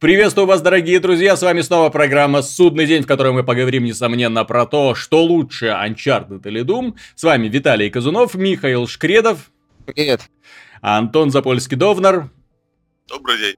Приветствую вас, дорогие друзья, с вами снова программа «Судный день», в которой мы поговорим, несомненно, про то, что лучше, Uncharted или Doom. С вами Виталий Казунов, Михаил Шкредов. Привет. Антон Запольский-Довнар. Добрый день.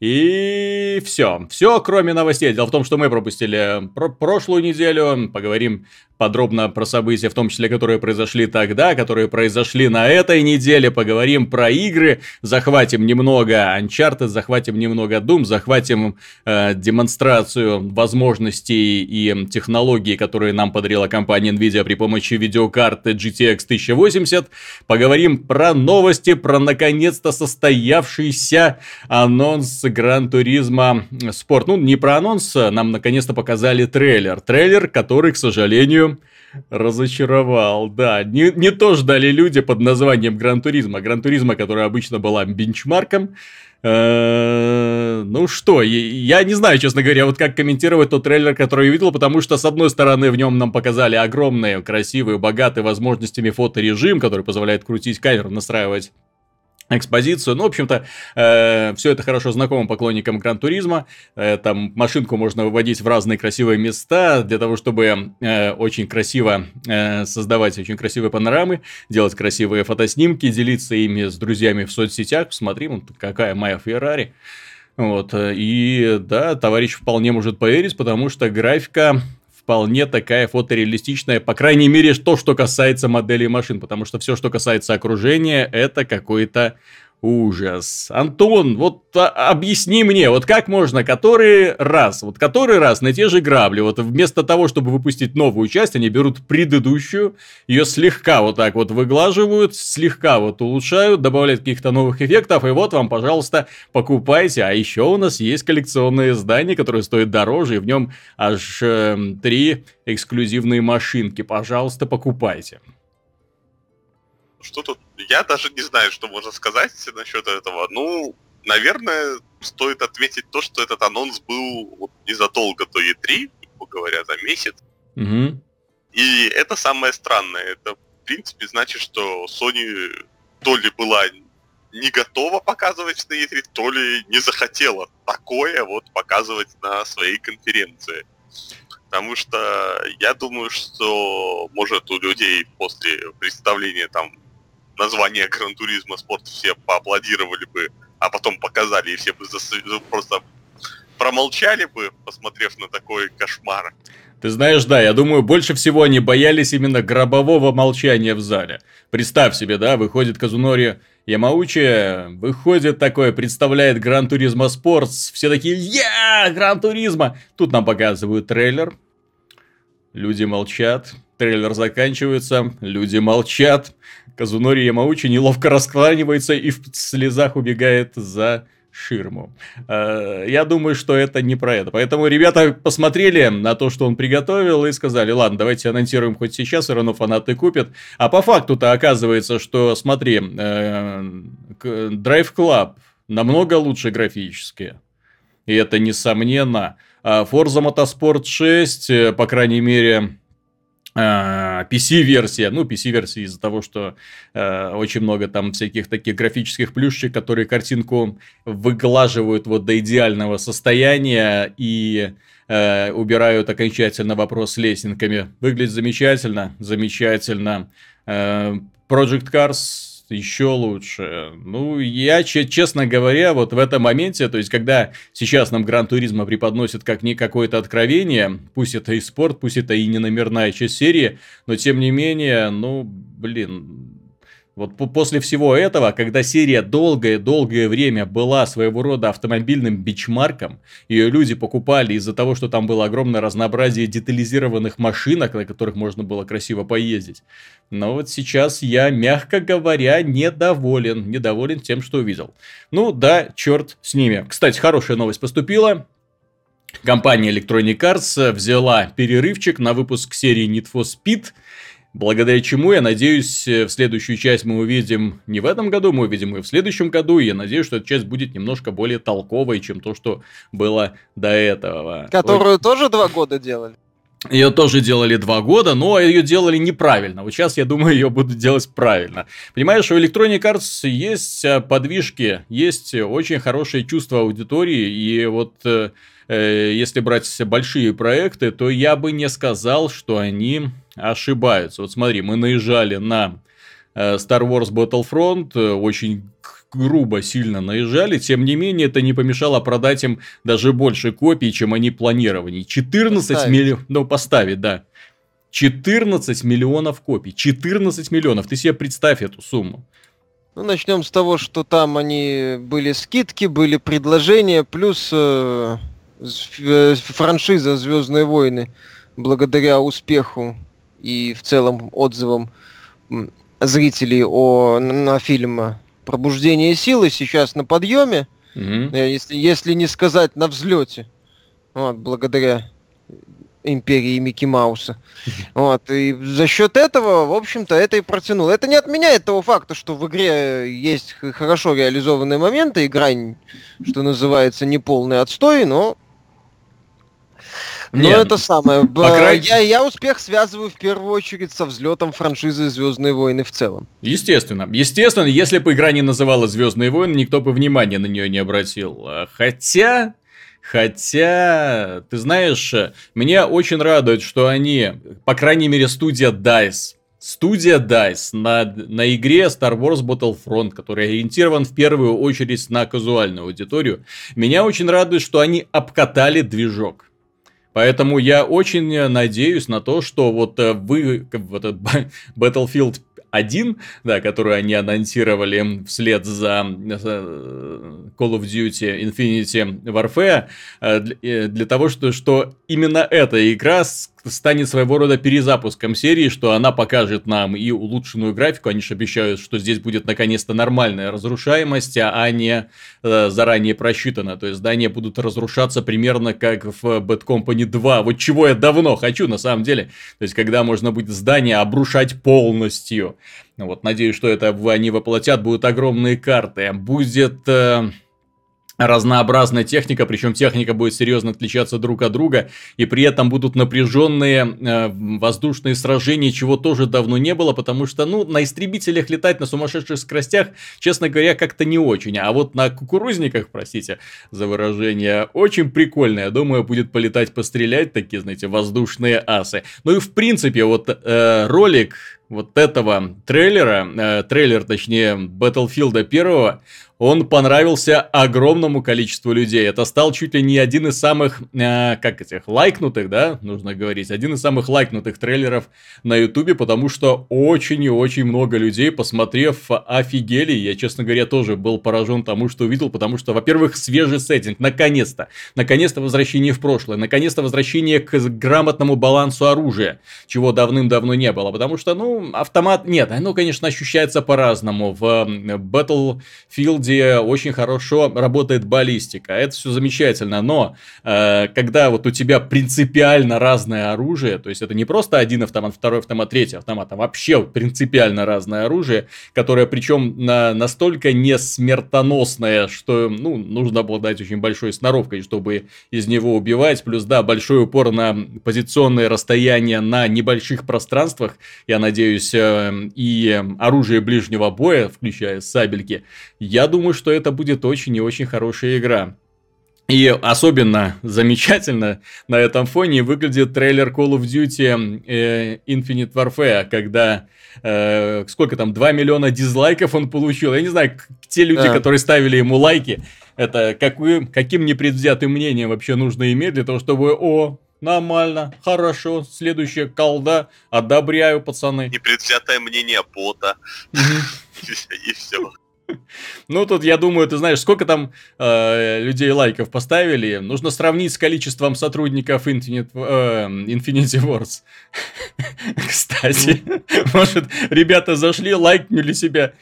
И все. Все, кроме новостей. Дело в том, что мы пропустили про прошлую неделю. Поговорим подробно про события, в том числе, которые произошли тогда, которые произошли на этой неделе. Поговорим про игры, захватим немного Uncharted, захватим немного Doom, захватим э, демонстрацию возможностей и технологий, которые нам подарила компания Nvidia при помощи видеокарты GTX 1080. Поговорим про новости, про наконец-то состоявшийся анонс Gran Turismo Sport. Ну, не про анонс, нам наконец-то показали трейлер. Трейлер, который, к сожалению, разочаровал, да. Не, не то ждали люди под названием Gran Turismo. Gran Turismo, которая обычно была бенчмарком. Э, ну что, я не знаю, честно говоря, вот как комментировать тот трейлер, который я видел, потому что, с одной стороны, в нем нам показали огромные, красивые, богатые возможностями фоторежим, который позволяет крутить камеру, настраивать экспозицию. Ну, в общем-то, э, все это хорошо знакомо поклонникам Гран-туризма. Э, там машинку можно выводить в разные красивые места для того, чтобы э, очень красиво э, создавать очень красивые панорамы, делать красивые фотоснимки, делиться ими с друзьями в соцсетях. Посмотри, вот какая моя Феррари. Вот, э, и да, товарищ вполне может поверить, потому что графика вполне такая фотореалистичная, по крайней мере, то, что касается моделей машин, потому что все, что касается окружения, это какой-то Ужас. Антон, вот а, объясни мне, вот как можно который раз, вот который раз на те же грабли, вот вместо того, чтобы выпустить новую часть, они берут предыдущую, ее слегка вот так вот выглаживают, слегка вот улучшают, добавляют каких-то новых эффектов, и вот вам, пожалуйста, покупайте. А еще у нас есть коллекционное издание, которое стоит дороже, и в нем аж э, три эксклюзивные машинки. Пожалуйста, покупайте. Что тут? Я даже не знаю, что можно сказать насчет этого. Ну, наверное, стоит отметить то, что этот анонс был незадолго до E3, грубо говоря, за месяц. Угу. И это самое странное. Это, в принципе, значит, что Sony то ли была не готова показывать на E3, то ли не захотела такое вот показывать на своей конференции. Потому что я думаю, что может у людей после представления там название Гран Туризма спорт все поаплодировали бы, а потом показали, и все бы зас... Ну, просто промолчали бы, посмотрев на такой кошмар. Ты знаешь, да, я думаю, больше всего они боялись именно гробового молчания в зале. Представь себе, да, выходит Казунори Ямаучи, выходит такое, представляет Гран Туризма Спортс, все такие, я, Гран Туризма. Тут нам показывают трейлер, люди молчат, трейлер заканчивается, люди молчат, Казунори Ямаучи неловко раскланивается и в слезах убегает за ширму. Э, я думаю, что это не про это. Поэтому ребята посмотрели на то, что он приготовил, и сказали, ладно, давайте анонсируем хоть сейчас, все равно фанаты купят. А по факту-то оказывается, что, смотри, э, Drive Club намного лучше графически. И это несомненно. А Forza Motorsport 6, э, по крайней мере, PC-версия, ну, PC-версия из-за того, что э, очень много там всяких таких графических плюшек, которые картинку выглаживают вот до идеального состояния и э, убирают окончательно вопрос с лесенками. Выглядит замечательно, замечательно. Э, Project Cars еще лучше. Ну, я, честно говоря, вот в этом моменте, то есть, когда сейчас нам Гран Туризма преподносит как не какое-то откровение, пусть это и спорт, пусть это и не номерная часть серии, но тем не менее, ну, блин, вот после всего этого, когда серия долгое-долгое время была своего рода автомобильным бичмарком, ее люди покупали из-за того, что там было огромное разнообразие детализированных машинок, на которых можно было красиво поездить. Но вот сейчас я, мягко говоря, недоволен. Недоволен тем, что увидел. Ну да, черт с ними. Кстати, хорошая новость поступила. Компания Electronic Arts взяла перерывчик на выпуск серии Need for Speed – Благодаря чему, я надеюсь, э, в следующую часть мы увидим не в этом году, мы увидим и в следующем году, и я надеюсь, что эта часть будет немножко более толковой, чем то, что было до этого. Которую Ой. тоже два года делали? Ее тоже делали два года, но ее делали неправильно. Вот сейчас, я думаю, ее будут делать правильно. Понимаешь, у Electronic Arts есть э, подвижки, есть очень хорошее чувство аудитории, и вот э, э, если брать большие проекты, то я бы не сказал, что они ошибаются. Вот смотри, мы наезжали на э, Star Wars Battlefront, э, очень грубо сильно наезжали, тем не менее это не помешало продать им даже больше копий, чем они планировали. 14 миллионов, ну поставить, да. 14 миллионов копий. 14 миллионов. Ты себе представь эту сумму. Ну, начнем с того, что там они были скидки, были предложения, плюс э, э франшиза Звездные войны, благодаря успеху и в целом отзывам зрителей о, на фильм пробуждение силы сейчас на подъеме, угу. если, если не сказать на взлете, вот, благодаря империи Микки Мауса. Вот, и за счет этого, в общем-то, это и протянуло. Это не отменяет того факта, что в игре есть хорошо реализованные моменты, игра, что называется, не полный отстой, но но Нет, это самое. Крайней... я, я успех связываю в первую очередь со взлетом франшизы Звездные войны в целом. Естественно. Естественно, если бы игра не называлась Звездные войны, никто бы внимания на нее не обратил. Хотя. Хотя, ты знаешь, меня очень радует, что они, по крайней мере, студия DICE, Студия DICE на, на игре Star Wars Battlefront, который ориентирован в первую очередь на казуальную аудиторию, меня очень радует, что они обкатали движок. Поэтому я очень надеюсь на то, что вот э, вы, вот этот Battlefield 1, да, которую они анонсировали вслед за э, Call of Duty Infinity Warfare, э, для того, что, что именно эта игра станет своего рода перезапуском серии, что она покажет нам и улучшенную графику. Они же обещают, что здесь будет наконец-то нормальная разрушаемость, а не э, заранее просчитана. То есть здания будут разрушаться примерно как в Bad Company 2. Вот чего я давно хочу на самом деле. То есть когда можно будет здание обрушать полностью. Вот, надеюсь, что это они воплотят. Будут огромные карты. Будет... Э, разнообразная техника, причем техника будет серьезно отличаться друг от друга, и при этом будут напряженные э, воздушные сражения, чего тоже давно не было, потому что, ну, на истребителях летать на сумасшедших скоростях, честно говоря, как-то не очень, а вот на кукурузниках, простите за выражение, очень прикольно, я думаю, будет полетать, пострелять, такие, знаете, воздушные асы. Ну и в принципе, вот э, ролик вот этого трейлера, э, трейлер, точнее, Battlefield 1, он понравился огромному количеству людей. Это стал чуть ли не один из самых, э, как этих, лайкнутых, да, нужно говорить, один из самых лайкнутых трейлеров на ютубе, потому что очень и очень много людей, посмотрев, офигели. Я, честно говоря, тоже был поражен тому, что увидел, потому что, во-первых, свежий сеттинг, наконец-то. Наконец-то возвращение в прошлое, наконец-то возвращение к грамотному балансу оружия, чего давным-давно не было, потому что, ну, автомат, нет, оно, конечно, ощущается по-разному. В Battlefield где очень хорошо работает баллистика. Это все замечательно, но э, когда вот у тебя принципиально разное оружие, то есть это не просто один автомат, второй автомат, третий автомат, а вообще принципиально разное оружие, которое причем на, настолько не смертоносное, что ну, нужно обладать очень большой сноровкой, чтобы из него убивать. Плюс, да, большой упор на позиционные расстояния на небольших пространствах. Я надеюсь, э, и оружие ближнего боя, включая сабельки. Я думаю, думаю, что это будет очень и очень хорошая игра. И особенно замечательно на этом фоне выглядит трейлер Call of Duty э, Infinite Warfare, когда э, сколько там, 2 миллиона дизлайков он получил. Я не знаю, те люди, а. которые ставили ему лайки, это каким, каким непредвзятым мнением вообще нужно иметь для того, чтобы, о, нормально, хорошо, следующая колда, одобряю, пацаны. Непредвзятое мнение бота. И все. Ну, тут, я думаю, ты знаешь, сколько там э, людей лайков поставили. Нужно сравнить с количеством сотрудников Infinite, э, Infinity Wars. Кстати, может, ребята зашли, лайкнули себя.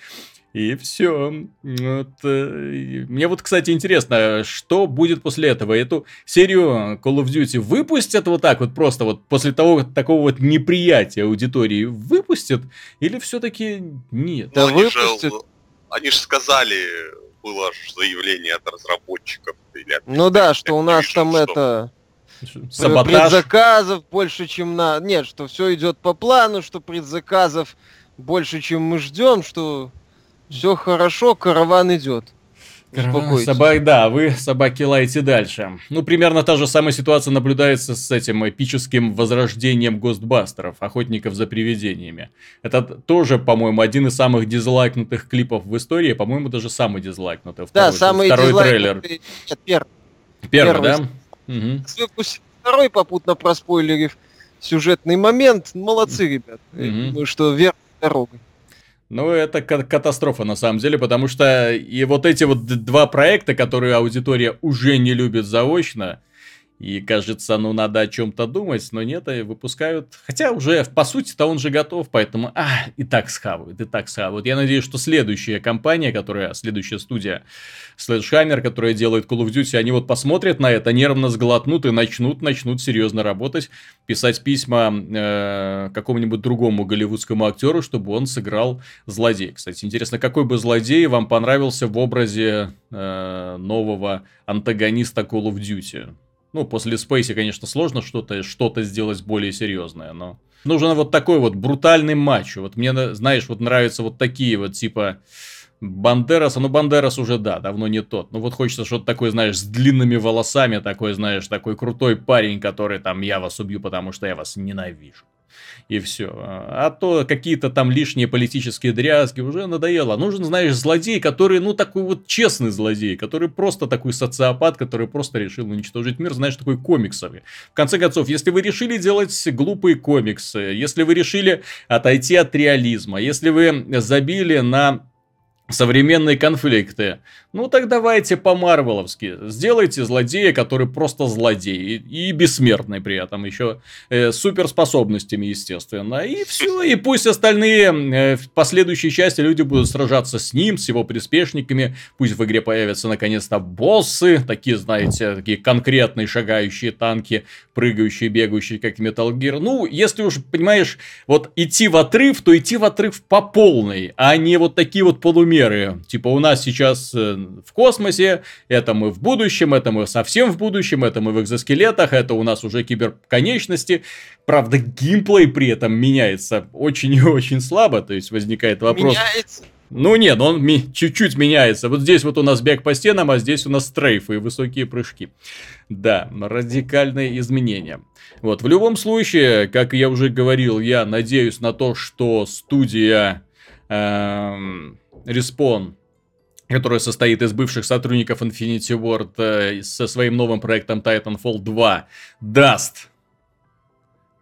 И все. Вот, э, мне вот, кстати, интересно, что будет после этого? Эту серию Call of Duty выпустят вот так вот просто вот после того такого вот неприятия аудитории выпустят или все-таки нет? Да выпустят. Же они же сказали, было заявление от разработчиков. Или от ну да, что у нас там что... это... Саботаж. предзаказов больше, чем на... Нет, что все идет по плану, что предзаказов больше, чем мы ждем, что все хорошо, караван идет. Собак, да, вы, собаки, лаете дальше. Ну, примерно та же самая ситуация наблюдается с этим эпическим возрождением Гостбастеров, охотников за привидениями. Это тоже, по-моему, один из самых дизлайкнутых клипов в истории, по-моему, даже самый дизлайкнутый. Второй, да, самый второй трейлер. Нет, первый. Первый, да? Угу. Второй попутно проспойлерив сюжетный момент. Молодцы, ребят. Угу. Думаю, что верной дорогой. Ну, это катастрофа на самом деле, потому что и вот эти вот два проекта, которые аудитория уже не любит заочно, и кажется, ну надо о чем-то думать, но нет, и выпускают. Хотя уже, по сути-то он же готов, поэтому, а, и так схавают, и так схавают. Я надеюсь, что следующая компания, которая, следующая студия Sledgehammer, которая делает Call of Duty, они вот посмотрят на это, нервно сглотнут и начнут, начнут серьезно работать, писать письма э, какому-нибудь другому голливудскому актеру, чтобы он сыграл злодея. Кстати, интересно, какой бы злодей вам понравился в образе э, нового антагониста Call of Duty? Ну, после Спейси, конечно, сложно что-то что сделать более серьезное, но... Нужен вот такой вот брутальный матч. Вот мне, знаешь, вот нравятся вот такие вот, типа... Бандераса, ну Бандерас уже, да, давно не тот. Ну вот хочется что-то такое, знаешь, с длинными волосами, такой, знаешь, такой крутой парень, который там, я вас убью, потому что я вас ненавижу и все. А то какие-то там лишние политические дрязги уже надоело. Нужен, знаешь, злодей, который, ну, такой вот честный злодей, который просто такой социопат, который просто решил уничтожить мир, знаешь, такой комиксовый. В конце концов, если вы решили делать глупые комиксы, если вы решили отойти от реализма, если вы забили на современные конфликты. Ну так давайте по-марвеловски. Сделайте злодея, который просто злодей. И, и бессмертный при этом еще. Э, суперспособностями, естественно. И все. И пусть остальные э, в последующей части люди будут сражаться с ним, с его приспешниками. Пусть в игре появятся наконец-то боссы. Такие, знаете, такие конкретные шагающие танки, прыгающие, бегающие, как Metal Gear. Ну, если уж, понимаешь, вот идти в отрыв, то идти в отрыв по полной. А не вот такие вот полумеры примеры. Типа у нас сейчас э, в космосе, это мы в будущем, это мы совсем в будущем, это мы в экзоскелетах, это у нас уже киберконечности. Правда, геймплей при этом меняется очень и очень слабо, то есть возникает вопрос... Меняется? Ну нет, он ми- чуть-чуть меняется. Вот здесь вот у нас бег по стенам, а здесь у нас стрейфы и высокие прыжки. Да, радикальные изменения. Вот, в любом случае, как я уже говорил, я надеюсь на то, что студия эм, Respawn, которая состоит из бывших сотрудников Infinity Ward э, со своим новым проектом Titanfall 2, даст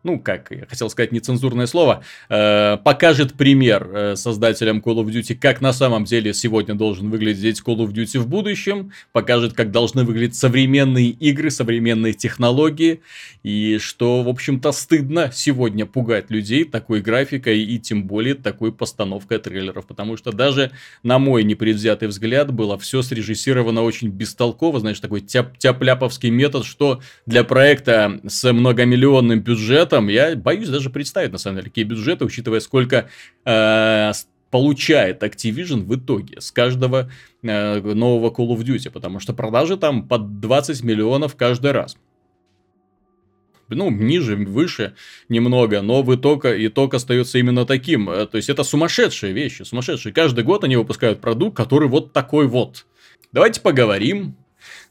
ну, как я хотел сказать нецензурное слово, э, покажет пример э, создателям Call of Duty, как на самом деле сегодня должен выглядеть Call of Duty в будущем, покажет, как должны выглядеть современные игры, современные технологии, и что, в общем-то, стыдно сегодня пугать людей такой графикой и тем более такой постановкой трейлеров, потому что даже на мой непредвзятый взгляд было все срежиссировано очень бестолково, знаешь, такой тяп тяпляповский метод, что для проекта с многомиллионным бюджетом этом я боюсь даже представить, на самом деле, какие бюджеты, учитывая, сколько э, получает Activision в итоге с каждого э, нового Call of Duty, потому что продажи там под 20 миллионов каждый раз. Ну, ниже, выше немного, но в итог, итог остается именно таким. Э, то есть, это сумасшедшие вещи, сумасшедшие. Каждый год они выпускают продукт, который вот такой вот. Давайте поговорим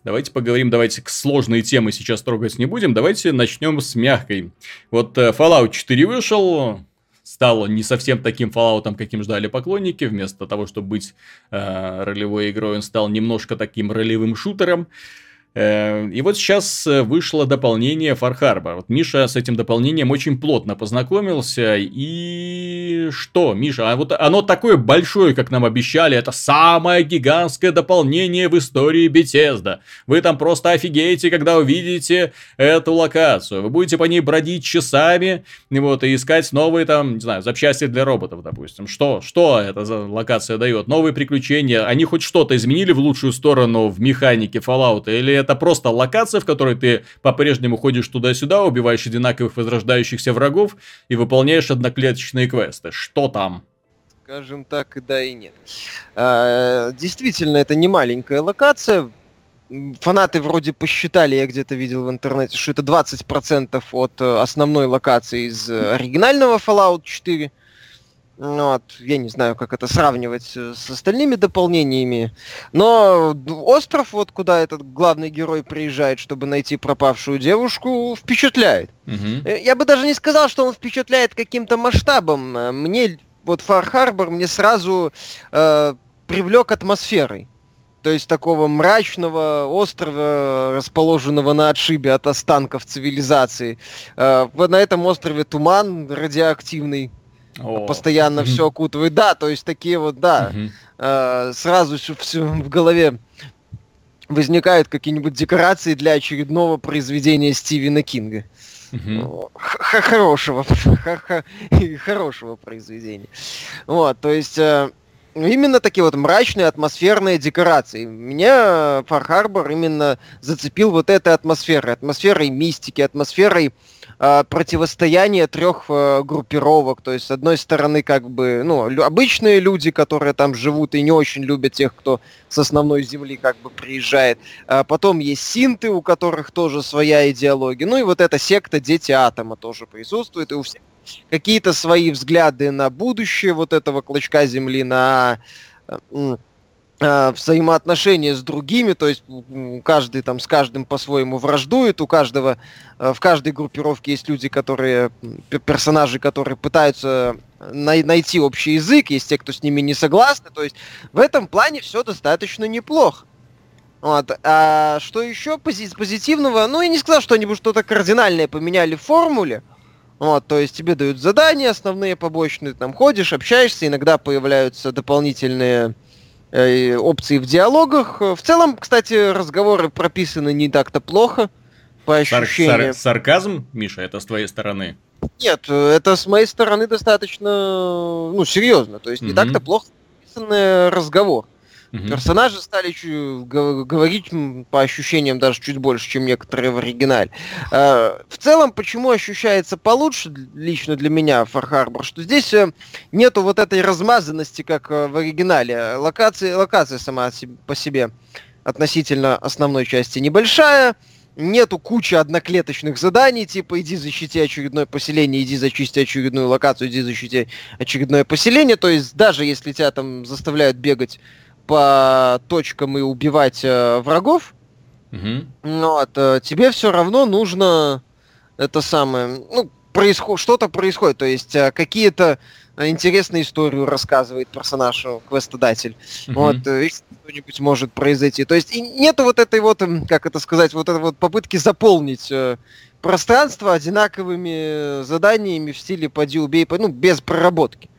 Давайте поговорим, давайте к сложной темы сейчас трогать не будем. Давайте начнем с мягкой. Вот э, Fallout 4 вышел, стал не совсем таким Fallout, каким ждали поклонники. Вместо того, чтобы быть э, ролевой игрой, он стал немножко таким ролевым шутером. Э, и вот сейчас э, вышло дополнение Far Harbor. Вот Миша с этим дополнением очень плотно познакомился. И что, Миша, а вот оно такое большое, как нам обещали. Это самое гигантское дополнение в истории Bethesda. Вы там просто офигеете, когда увидите эту локацию. Вы будете по ней бродить часами вот, и искать новые там, не знаю, запчасти для роботов, допустим. Что, что эта локация дает? Новые приключения. Они хоть что-то изменили в лучшую сторону в механике Fallout или это просто локация, в которой ты по-прежнему ходишь туда-сюда, убиваешь одинаковых возрождающихся врагов и выполняешь одноклеточные квесты. Что там? Скажем так, и да, и нет. А, действительно, это не маленькая локация. фанаты вроде посчитали, я где-то видел в интернете, что это 20% от э, основной локации из э, оригинального Fallout 4. Ну, вот, я не знаю, как это сравнивать э, с остальными дополнениями. Но остров, вот куда этот главный герой приезжает, чтобы найти пропавшую девушку, впечатляет. Угу. Я бы даже не сказал, что он впечатляет каким-то масштабом. Мне вот Фар Харбор мне сразу э, привлек атмосферой. То есть такого мрачного острова, расположенного на отшибе от останков цивилизации. Э, на этом острове туман радиоактивный. О. Постоянно все окутывает. Да, то есть такие вот, да. Э, сразу все в голове возникают какие-нибудь декорации для очередного произведения Стивена Кинга. Хорошего, хорошего произведения. Вот, то есть э, именно такие вот мрачные атмосферные декорации. Меня Фар Харбор именно зацепил вот этой атмосферой, атмосферой мистики, атмосферой э, противостояния трех э, группировок. То есть, с одной стороны, как бы, ну, обычные люди, которые там живут и не очень любят тех, кто с основной земли как бы приезжает. А потом есть синты, у которых тоже своя идеология. Ну и вот эта секта Дети Атома тоже присутствует. И у всех какие-то свои взгляды на будущее вот этого клочка земли, на э, взаимоотношения с другими, то есть каждый там с каждым по-своему враждует, у каждого, э, в каждой группировке есть люди, которые, персонажи, которые пытаются най- найти общий язык, есть те, кто с ними не согласны, то есть в этом плане все достаточно неплохо. Вот. А что еще пози- позитивного? Ну, я не сказал, что они бы что-то кардинальное поменяли в формуле, вот, то есть тебе дают задания основные, побочные, там ходишь, общаешься, иногда появляются дополнительные э, опции в диалогах. В целом, кстати, разговоры прописаны не так-то плохо, по ощущениям. Сар- сар- сарказм, Миша, это с твоей стороны? Нет, это с моей стороны достаточно, ну, серьезно. То есть не так-то плохо написанный разговор. Угу. Персонажи стали говорить по ощущениям даже чуть больше, чем некоторые в оригинале. А, в целом, почему ощущается получше лично для меня Far Harbor, что здесь э, нету вот этой размазанности, как э, в оригинале. Локация, локация сама по себе относительно основной части небольшая, нету кучи одноклеточных заданий, типа иди защити очередное поселение, иди зачисти очередную локацию, иди защити очередное поселение. То есть даже если тебя там заставляют бегать по точкам и убивать э, врагов, угу. вот, э, тебе все равно нужно это самое, ну, происход, что-то происходит, то есть э, какие-то интересные историю рассказывает персонаж, э, квестодатель. Угу. Вот, э, что-нибудь может произойти. То есть и нету вот этой вот, как это сказать, вот этой вот попытки заполнить э, пространство одинаковыми заданиями в стиле «поди, убей», ну, без проработки.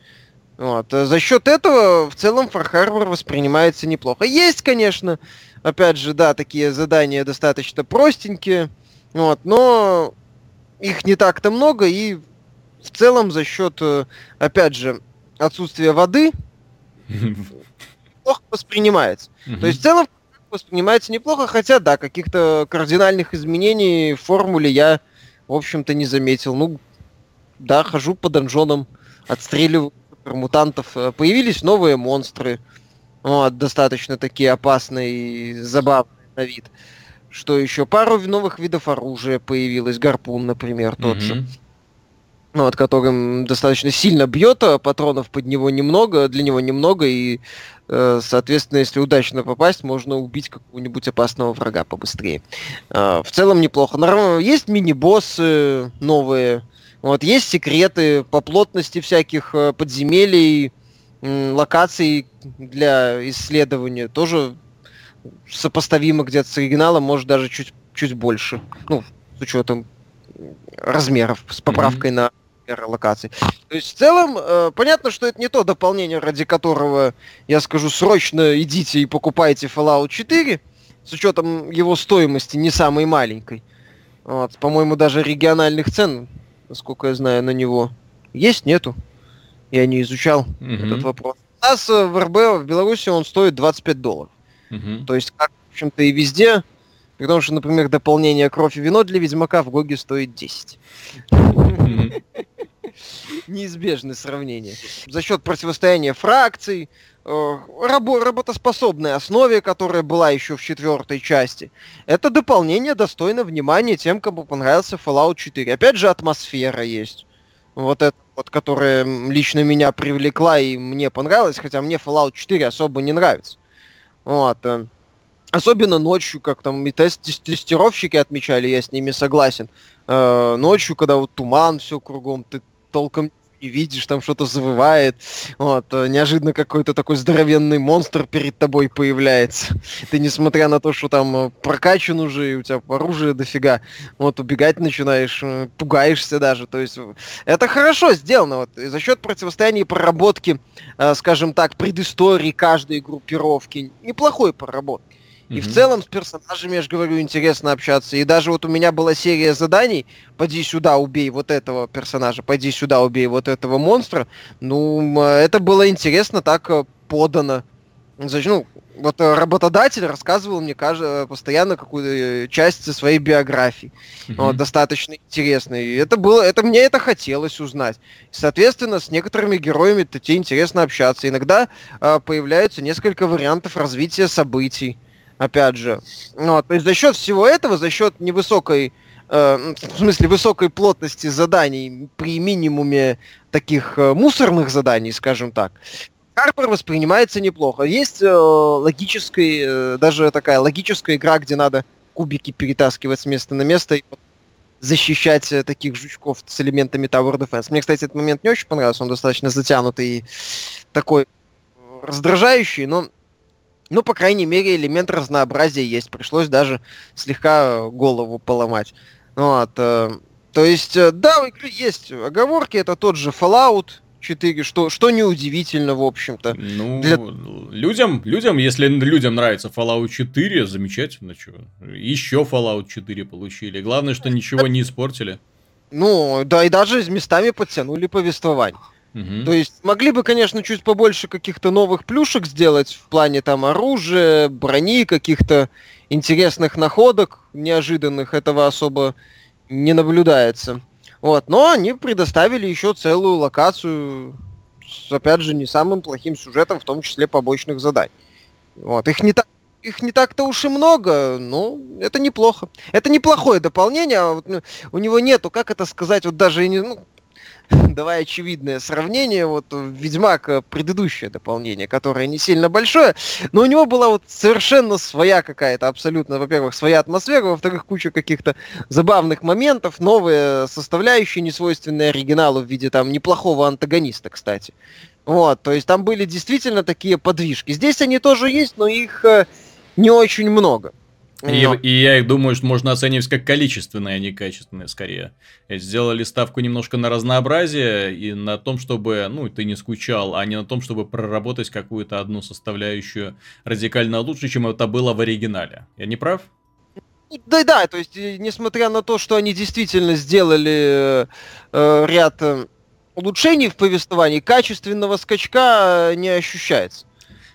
Вот. Э, за счет этого в целом Far Harbor воспринимается неплохо. Есть, конечно, опять же, да, такие задания достаточно простенькие, вот, но их не так-то много, и в целом за счет, э, опять же, отсутствия воды плохо воспринимается. То есть в целом воспринимается неплохо, хотя, да, каких-то кардинальных изменений в формуле я, в общем-то, не заметил. Ну, да, хожу по донжонам, отстреливаю мутантов. Э, появились новые монстры, вот, достаточно такие опасные и забавные на вид. Что еще? Пару новых видов оружия появилось. Гарпун, например, тот mm-hmm. же. Ну, от которым достаточно сильно бьет, а патронов под него немного, для него немного, и, э, соответственно, если удачно попасть, можно убить какого-нибудь опасного врага побыстрее. Э, в целом неплохо. Есть мини-боссы новые, вот, есть секреты по плотности всяких э, подземелий, локаций для исследования. Тоже сопоставимо где-то с оригиналом, может даже чуть, чуть больше. Ну, с учетом размеров, с поправкой mm-hmm. на локаций. То есть в целом э, понятно, что это не то дополнение, ради которого я скажу срочно идите и покупайте Fallout 4, с учетом его стоимости не самой маленькой. Вот, по-моему, даже региональных цен насколько я знаю, на него. Есть, нету. Я не изучал mm-hmm. этот вопрос. У нас э, в РБ в Беларуси он стоит 25 долларов. Mm-hmm. То есть, как, в общем-то, и везде. Потому что, например, дополнение кровь и вино для Ведьмака в Гоге стоит 10. неизбежное сравнение. За счет противостояния фракций, э, рабо- работоспособной основе, которая была еще в четвертой части. Это дополнение достойно внимания тем, кому понравился Fallout 4. Опять же, атмосфера есть. Вот это вот, которая лично меня привлекла и мне понравилась, хотя мне Fallout 4 особо не нравится. Вот. Э, особенно ночью, как там и тест тестировщики отмечали, я с ними согласен. Э, ночью, когда вот туман, все кругом, ты толком не видишь, там что-то завывает. Вот, э, неожиданно какой-то такой здоровенный монстр перед тобой появляется. Ты, несмотря на то, что там э, прокачан уже, и у тебя оружие дофига, вот, убегать начинаешь, э, пугаешься даже. То есть это хорошо сделано. Вот, за счет противостояния и проработки, скажем так, предыстории каждой группировки, неплохой проработки. И в целом с персонажами, я же говорю, интересно общаться. И даже вот у меня была серия заданий, пойди сюда, убей вот этого персонажа, пойди сюда, убей вот этого монстра. Ну, это было интересно, так э, подано. Ну, вот э, работодатель рассказывал мне каждый, постоянно какую-то э, часть своей биографии. Mm-hmm. Вот, достаточно интересно. И это было, это мне это хотелось узнать. Соответственно, с некоторыми героями тебе интересно общаться. Иногда э, появляются несколько вариантов развития событий опять же. Ну, то есть за счет всего этого, за счет невысокой, э, в смысле высокой плотности заданий при минимуме таких э, мусорных заданий, скажем так, Харпер воспринимается неплохо. Есть э, логическая, э, даже такая логическая игра, где надо кубики перетаскивать с места на место и защищать э, таких жучков с элементами Tower Defense. Мне, кстати, этот момент не очень понравился, он достаточно затянутый и такой раздражающий, но ну, по крайней мере, элемент разнообразия есть. Пришлось даже слегка голову поломать. Вот, э, то есть, э, да, у игры есть оговорки, это тот же Fallout 4, что, что неудивительно, в общем-то. Ну, Для... людям, людям, если людям нравится Fallout 4, замечательно, что. Еще Fallout 4 получили. Главное, что ничего не испортили. Ну, да, и даже местами подтянули повествование. Угу. То есть могли бы, конечно, чуть побольше каких-то новых плюшек сделать в плане там оружия, брони, каких-то интересных находок неожиданных. Этого особо не наблюдается. Вот, но они предоставили еще целую локацию с, опять же, не самым плохим сюжетом, в том числе побочных заданий. Вот, их не так их не так-то уж и много, но это неплохо. Это неплохое дополнение, а вот, ну, у него нету, как это сказать, вот даже ну, давай очевидное сравнение, вот Ведьмак э, предыдущее дополнение, которое не сильно большое, но у него была вот совершенно своя какая-то абсолютно, во-первых, своя атмосфера, во-вторых, куча каких-то забавных моментов, новые составляющие, несвойственные оригиналу в виде там неплохого антагониста, кстати. Вот, то есть там были действительно такие подвижки. Здесь они тоже есть, но их э, не очень много. И, и я их думаю, что можно оценивать как количественные, а не качественные скорее. Сделали ставку немножко на разнообразие и на том, чтобы, ну, ты не скучал, а не на том, чтобы проработать какую-то одну составляющую радикально лучше, чем это было в оригинале. Я не прав? Да, да, то есть, несмотря на то, что они действительно сделали э, ряд э, улучшений в повествовании, качественного скачка э, не ощущается.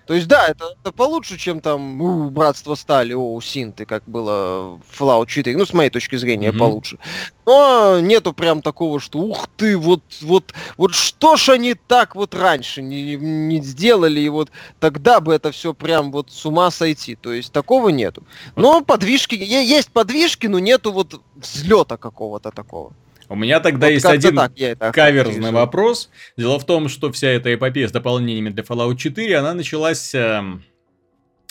То есть, да, это, это получше, чем там у, Братство Стали, о, Синты, как было в Fallout 4. Ну, с моей точки зрения, mm-hmm. получше. Но нету прям такого, что ух ты, вот, вот, вот что ж они так вот раньше не, не сделали, и вот тогда бы это все прям вот с ума сойти. То есть такого нету. Но подвижки, есть подвижки, но нету вот взлета какого-то такого. У меня тогда вот есть один так, каверзный вижу. вопрос. Дело в том, что вся эта эпопея с дополнениями для Fallout 4, она началась... Э,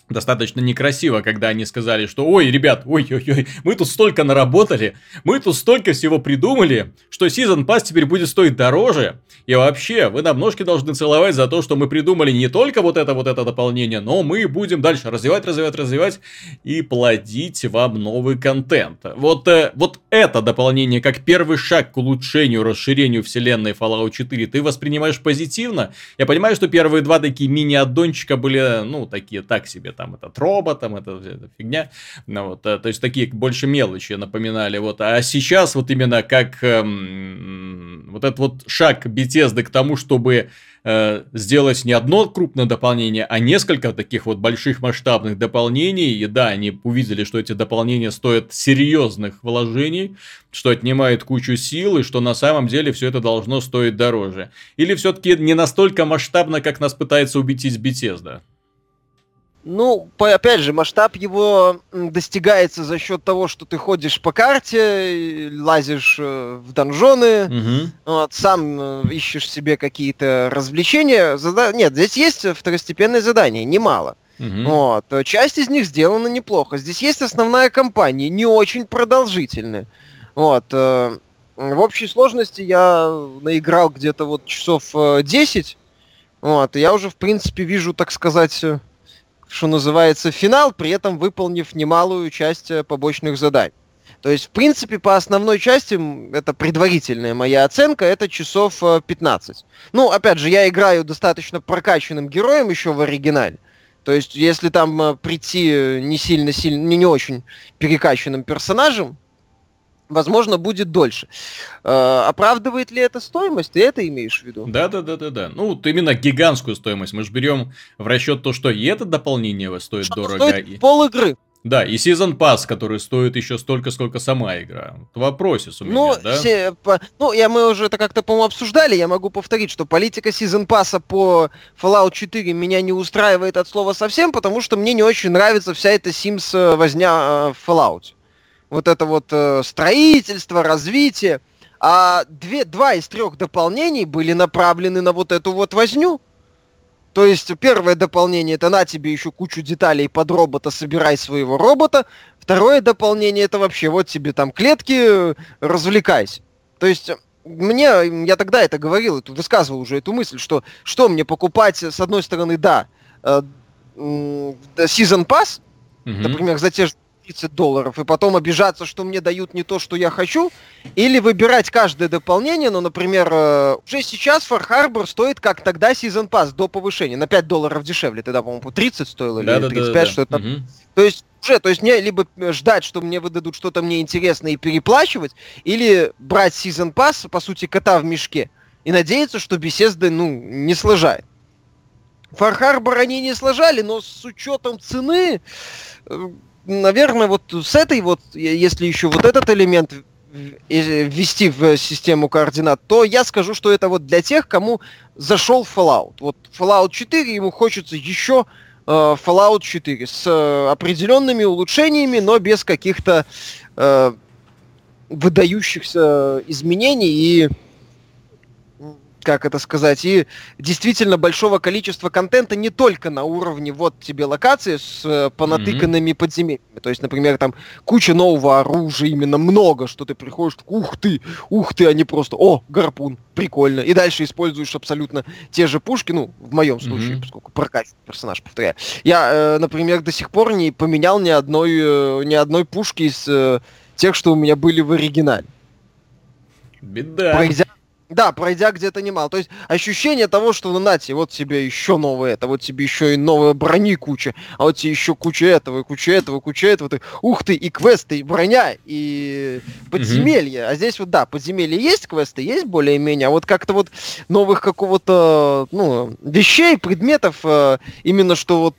достаточно некрасиво, когда они сказали, что ой, ребят, ой-ой-ой, мы тут столько наработали, мы тут столько всего придумали, что Season Pass теперь будет стоить дороже, и вообще, вы нам ножки должны целовать за то, что мы придумали не только вот это вот это дополнение, но мы будем дальше развивать, развивать, развивать и плодить вам новый контент. Вот, э, вот это дополнение, как первый шаг к улучшению, расширению вселенной Fallout 4, ты воспринимаешь позитивно? Я понимаю, что первые два такие мини-аддончика были, ну, такие так себе, там этот робот, там это, это фигня. Ну, вот, э, то есть такие больше мелочи напоминали. Вот. А сейчас вот именно как эм, Вот этот вот шаг Bethesda к тому, чтобы э, сделать не одно крупное дополнение, а несколько таких вот больших масштабных дополнений. И да, они увидели, что эти дополнения стоят серьезных вложений, что отнимают кучу сил, и что на самом деле все это должно стоить дороже. Или все-таки не настолько масштабно, как нас пытается убедить Bethesda? Ну, по, опять же, масштаб его достигается за счет того, что ты ходишь по карте, лазишь э, в донжоны, угу. вот, сам э, ищешь себе какие-то развлечения. Зада... Нет, здесь есть второстепенные задания, немало. Угу. Вот. Часть из них сделана неплохо. Здесь есть основная кампания, не очень продолжительная. Вот. Э, в общей сложности я наиграл где-то вот часов 10. Вот, и я уже, в принципе, вижу, так сказать, что называется, финал, при этом выполнив немалую часть э, побочных заданий. То есть, в принципе, по основной части, это предварительная моя оценка, это часов 15. Э, ну, опять же, я играю достаточно прокачанным героем еще в оригинале. То есть, если там э, прийти не сильно, сильно, не, не очень перекачанным персонажем, возможно, будет дольше. Э, оправдывает ли это стоимость? Ты это имеешь в виду? Да, да, да, да, да. Ну, вот именно гигантскую стоимость. Мы же берем в расчет то, что и это дополнение стоит что дорого. Стоит и... пол игры. Да, и Season Pass, который стоит еще столько, сколько сама игра. В вопросе у меня, ну, да? Все, по, ну, я, мы уже это как-то, по-моему, обсуждали, я могу повторить, что политика Season Pass по Fallout 4 меня не устраивает от слова совсем, потому что мне не очень нравится вся эта Sims э, возня э, в Fallout вот это вот э, строительство, развитие, а две, два из трех дополнений были направлены на вот эту вот возню. То есть первое дополнение это на тебе еще кучу деталей под робота, собирай своего робота. Второе дополнение это вообще вот тебе там клетки, развлекайся. То есть мне, я тогда это говорил, высказывал уже эту мысль, что что мне покупать, с одной стороны, да, э, Season Pass, mm-hmm. например, за те же 30 долларов, и потом обижаться, что мне дают не то, что я хочу, или выбирать каждое дополнение, ну, например, э, уже сейчас Far Harbor стоит, как тогда Season Pass до повышения, на 5 долларов дешевле, тогда, по-моему, по 30 стоило, или да, 35, да, да, что это. Угу. То есть уже, то есть мне либо ждать, что мне выдадут что-то мне интересное и переплачивать, или брать Season Pass, по сути, кота в мешке, и надеяться, что беседы, ну, не сложает. Harbor они не сложали, но с учетом цены э, наверное, вот с этой вот, если еще вот этот элемент ввести в систему координат, то я скажу, что это вот для тех, кому зашел Fallout. Вот Fallout 4, ему хочется еще э, Fallout 4 с э, определенными улучшениями, но без каких-то э, выдающихся изменений и как это сказать, и действительно большого количества контента не только на уровне вот тебе локации с э, понатыканными mm-hmm. подземельями. То есть, например, там куча нового оружия, именно много, что ты приходишь, ух ты, ух ты, они просто, о, гарпун, прикольно. И дальше используешь абсолютно те же пушки, ну, в моем случае, mm-hmm. поскольку прокачиваю персонаж, повторяю. Я, э, например, до сих пор не поменял ни одной, э, ни одной пушки из э, тех, что у меня были в оригинале. Беда. Пройдя да, пройдя где-то немало. То есть ощущение того, что ну нате, вот тебе еще новое это, вот тебе еще и новая брони куча, а вот тебе еще куча этого, и куча этого, куча этого. Ты, ух ты, и квесты, и броня, и подземелья. Mm-hmm. А здесь вот, да, подземелья есть квесты, есть более-менее, а вот как-то вот новых какого-то, ну, вещей, предметов, э, именно что вот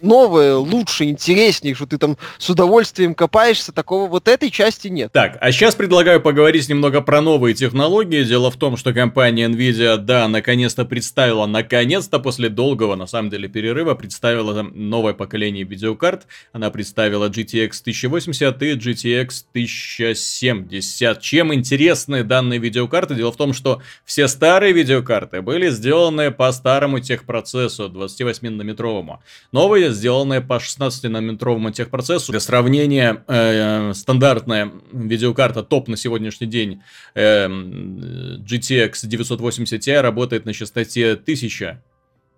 новое, лучше, интереснее, что ты там с удовольствием копаешься, такого вот этой части нет. Так, а сейчас предлагаю поговорить немного про новые технологии. Дело Дело в том, что компания Nvidia, да, наконец-то представила, наконец-то после долгого, на самом деле, перерыва, представила новое поколение видеокарт. Она представила GTX 1080 и GTX 1070. Чем интересны данные видеокарты? Дело в том, что все старые видеокарты были сделаны по старому техпроцессу 28-нанометровому. Новые сделаны по 16-нанометровому техпроцессу. Для сравнения, э, стандартная видеокарта топ на сегодняшний день э, GTX 980 Ti работает на частоте 1000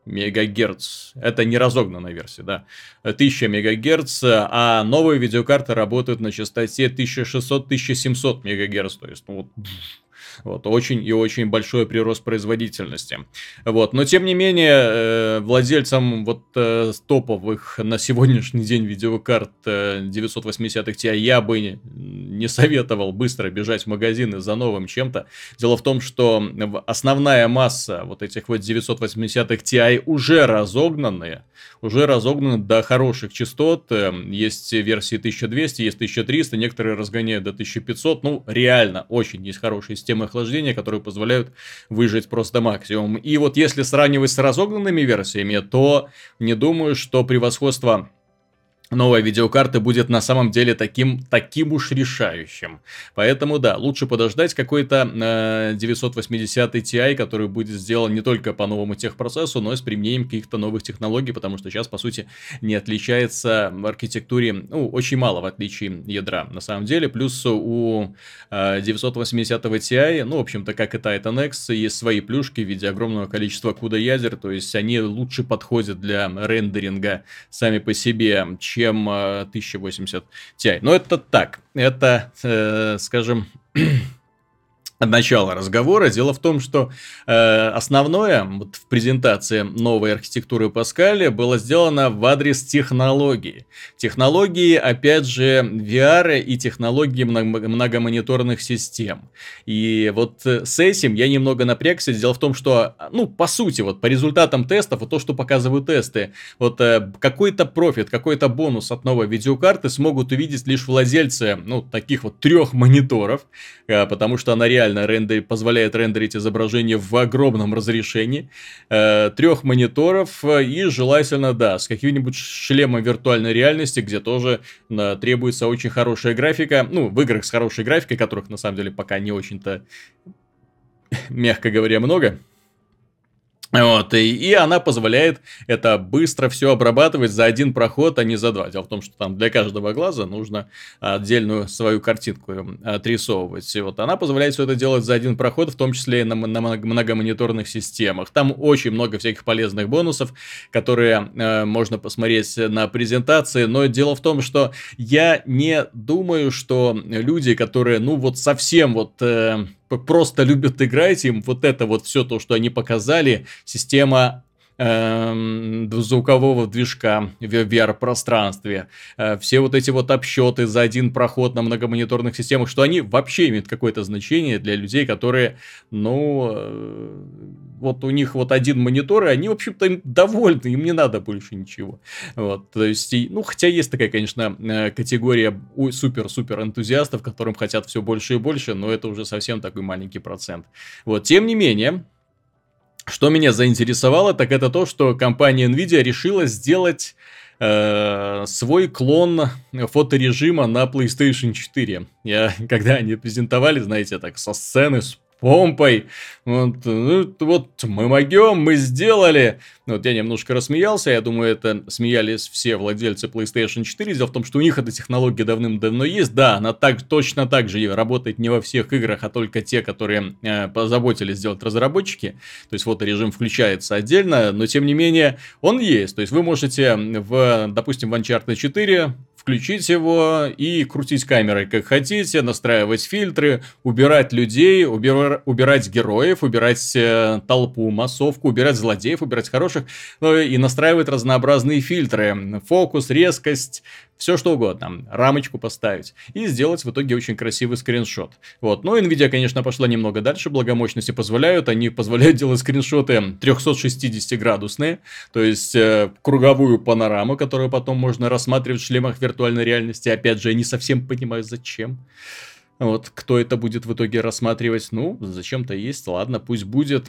мегагерц. Это не разогнанная версия, да. 1000 мегагерц, а новые видеокарты работают на частоте 1600-1700 мегагерц. То есть, ну вот, вот, очень и очень большой прирост производительности. Вот, но тем не менее, э, владельцам вот э, топовых на сегодняшний день видеокарт 980 Ti я бы не советовал быстро бежать в магазины за новым чем-то. Дело в том, что основная масса вот этих вот 980-х Ti уже разогнанные, уже разогнаны до хороших частот. Есть версии 1200, есть 1300, некоторые разгоняют до 1500. Ну, реально, очень есть хорошие системы охлаждения, которые позволяют выжить просто максимум. И вот если сравнивать с разогнанными версиями, то не думаю, что превосходство новая видеокарта будет на самом деле таким, таким уж решающим. Поэтому да, лучше подождать какой-то э, 980 Ti, который будет сделан не только по новому техпроцессу, но и с применением каких-то новых технологий, потому что сейчас, по сути, не отличается в архитектуре, ну, очень мало в отличие ядра, на самом деле. Плюс у э, 980 Ti, ну, в общем-то, как и Titan X, есть свои плюшки в виде огромного количества CUDA ядер, то есть они лучше подходят для рендеринга сами по себе, чем чем 1080 Ti. Но это так, это, э, скажем, начала разговора. Дело в том, что э, основное вот в презентации новой архитектуры Паскаля было сделано в адрес технологии. Технологии, опять же, VR и технологии многомониторных систем. И вот э, с этим я немного напрягся. Дело в том, что, ну, по сути, вот по результатам тестов, вот то, что показывают тесты, вот э, какой-то профит, какой-то бонус от новой видеокарты смогут увидеть лишь владельцы, ну, таких вот трех мониторов, э, потому что она реально реально рендер, позволяет рендерить изображение в огромном разрешении, э, трех мониторов э, и желательно, да, с каким-нибудь шлемом виртуальной реальности, где тоже э, требуется очень хорошая графика, ну, в играх с хорошей графикой, которых на самом деле пока не очень-то, мягко говоря, много. Вот, и, и она позволяет это быстро все обрабатывать за один проход, а не за два. Дело в том, что там для каждого глаза нужно отдельную свою картинку отрисовывать. И вот она позволяет все это делать за один проход, в том числе и на, на многомониторных системах. Там очень много всяких полезных бонусов, которые э, можно посмотреть на презентации. Но дело в том, что я не думаю, что люди, которые, ну вот совсем вот... Э, просто любят играть, им вот это вот все то, что они показали, система эм, звукового движка в VR-пространстве, э, все вот эти вот обсчеты за один проход на многомониторных системах, что они вообще имеют какое-то значение для людей, которые, ну, э, вот у них вот один монитор, и они, в общем-то, им довольны, им не надо больше ничего. Вот, то есть, ну, хотя есть такая, конечно, э, категория супер-супер энтузиастов, которым хотят все больше и больше, но это уже совсем такой маленький процент. Вот, тем не менее, что меня заинтересовало, так это то, что компания Nvidia решила сделать э, свой клон фоторежима на PlayStation 4. Я, когда они презентовали, знаете, так со сцены, с помпой. Вот, ну, вот мы могем, мы сделали. Вот я немножко рассмеялся, я думаю, это смеялись все владельцы PlayStation 4. Дело в том, что у них эта технология давным-давно есть. Да, она так, точно так же работает не во всех играх, а только те, которые э, позаботились сделать разработчики. То есть вот режим включается отдельно, но тем не менее он есть. То есть вы можете, в, допустим, в Uncharted 4 включить его и крутить камерой как хотите, настраивать фильтры, убирать людей, убира- убирать героев, убирать э, толпу, массовку, убирать злодеев, убирать хороших, ну и настраивать разнообразные фильтры, фокус, резкость, все что угодно, рамочку поставить и сделать в итоге очень красивый скриншот. Вот, но Nvidia, конечно, пошла немного дальше, благо мощности позволяют, они позволяют делать скриншоты 360 градусные, то есть э, круговую панораму, которую потом можно рассматривать в шлемах виртуальной реальности, опять же, я не совсем понимаю зачем. Вот, кто это будет в итоге рассматривать, ну, зачем-то есть, ладно, пусть будет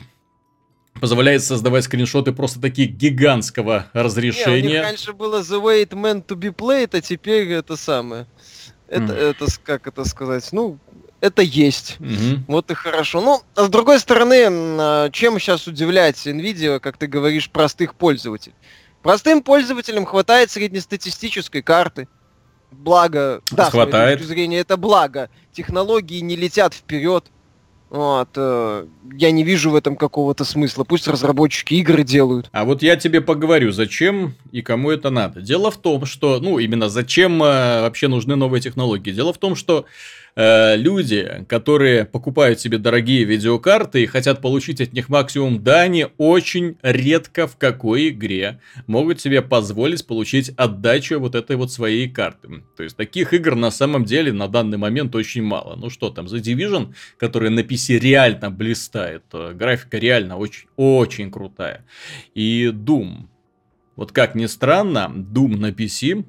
позволяет создавать скриншоты просто такие гигантского разрешения. Не, у них раньше было The Way It Meant To Be Played, а теперь это самое. Это, mm. это как это сказать? Ну, это есть. Mm-hmm. Вот и хорошо. Ну, а с другой стороны, а, чем сейчас удивлять Nvidia, как ты говоришь, простых пользователей? Простым пользователям хватает среднестатистической карты. Благо, да, хватает. с точки зрения это благо. Технологии не летят вперед. Вот, э, я не вижу в этом какого-то смысла. Пусть разработчики игры делают. А вот я тебе поговорю, зачем и кому это надо. Дело в том, что, ну, именно зачем э, вообще нужны новые технологии. Дело в том, что люди, которые покупают себе дорогие видеокарты и хотят получить от них максимум дани, очень редко в какой игре могут себе позволить получить отдачу вот этой вот своей карты. То есть таких игр на самом деле на данный момент очень мало. Ну что там, The Division, который на PC реально блистает, э, графика реально очень, очень крутая. И Doom. Вот как ни странно, Doom на PC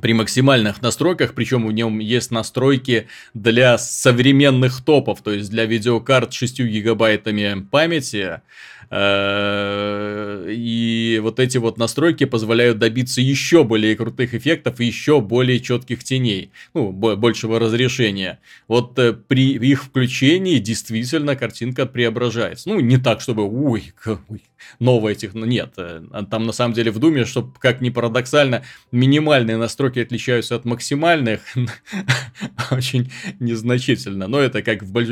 при максимальных настройках, причем в нем есть настройки для современных топов, то есть для видеокарт с 6 гигабайтами памяти, и вот эти вот настройки позволяют добиться еще более крутых эффектов и еще более четких теней, ну, большего разрешения. Вот э, при их включении действительно картинка преображается. Ну, не так, чтобы, ой, новая технология. Нет, э, там на самом деле в Думе, чтобы, как ни парадоксально, минимальные настройки отличаются от максимальных очень незначительно. Но это как в, больш...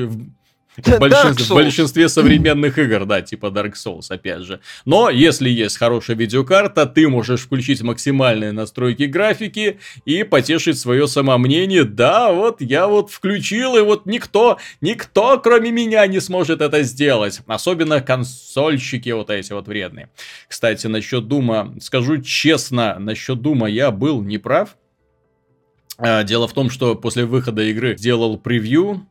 большинстве, в большинстве современных игр, да, типа Dark Souls, опять же. Но если есть хорошая видеокарта, ты можешь включить максимальные настройки графики и потешить свое самомнение. Да, вот я вот включил, и вот никто, никто, кроме меня, не сможет это сделать. Особенно консольщики вот эти вот вредные. Кстати, насчет Дума, скажу честно, насчет Дума я был неправ. А, дело в том, что после выхода игры делал превью,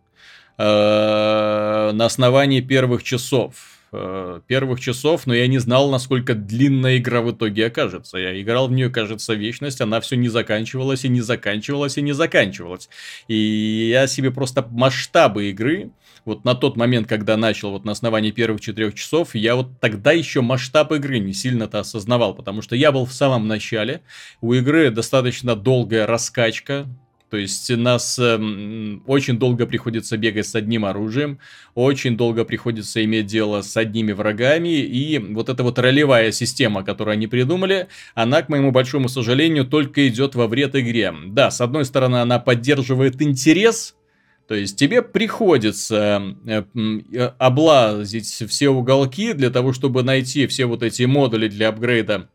на основании первых часов. Э, первых часов, но я не знал, насколько длинная игра в итоге окажется. Я играл в нее, кажется, вечность, она все не заканчивалась и не заканчивалась и не заканчивалась. И я себе просто масштабы игры, вот на тот момент, когда начал вот на основании первых четырех часов, я вот тогда еще масштаб игры не сильно-то осознавал, потому что я был в самом начале, у игры достаточно долгая раскачка, то есть нас э, очень долго приходится бегать с одним оружием, очень долго приходится иметь дело с одними врагами, и вот эта вот ролевая система, которую они придумали, она, к моему большому сожалению, только идет во вред игре. Да, с одной стороны, она поддерживает интерес, то есть тебе приходится э, э, облазить все уголки для того, чтобы найти все вот эти модули для апгрейда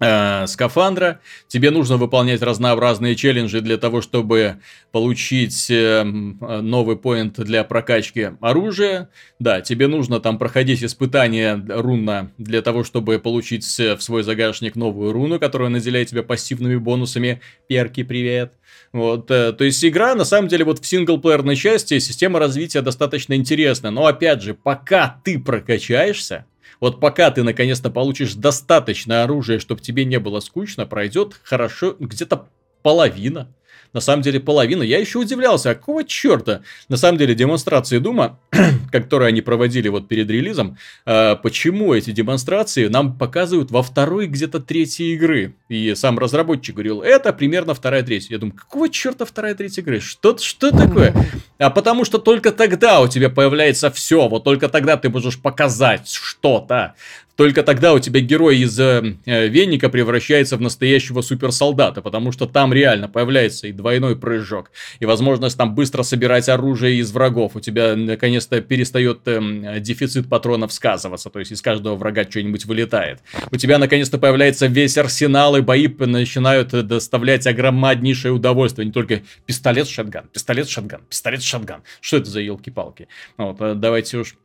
э, скафандра. Тебе нужно выполнять разнообразные челленджи для того, чтобы получить э, новый поинт для прокачки оружия. Да, тебе нужно там проходить испытания руна для того, чтобы получить в свой загашник новую руну, которая наделяет тебя пассивными бонусами. Перки, привет. Вот, э, то есть игра, на самом деле, вот в синглплеерной части система развития достаточно интересная. Но опять же, пока ты прокачаешься, вот пока ты наконец-то получишь достаточно оружия, чтобы тебе не было скучно, пройдет хорошо где-то половина на самом деле половина. Я еще удивлялся, а какого черта? На самом деле демонстрации Дума, которые они проводили вот перед релизом, э, почему эти демонстрации нам показывают во второй где-то третьей игры. И сам разработчик говорил, это примерно вторая третья. Я думаю, какого черта вторая третья игры? Что, что такое? А потому что только тогда у тебя появляется все, вот только тогда ты можешь показать что-то. Только тогда у тебя герой из э, э, веника превращается в настоящего суперсолдата, потому что там реально появляется и двойной прыжок, и возможность там быстро собирать оружие из врагов. У тебя наконец-то перестает э, дефицит патронов сказываться, то есть из каждого врага что-нибудь вылетает. У тебя наконец-то появляется весь арсенал, и бои начинают доставлять огромнейшее удовольствие. Не только пистолет-шотган, пистолет-шотган, пистолет-шотган. Что это за елки-палки? Вот, э, давайте уж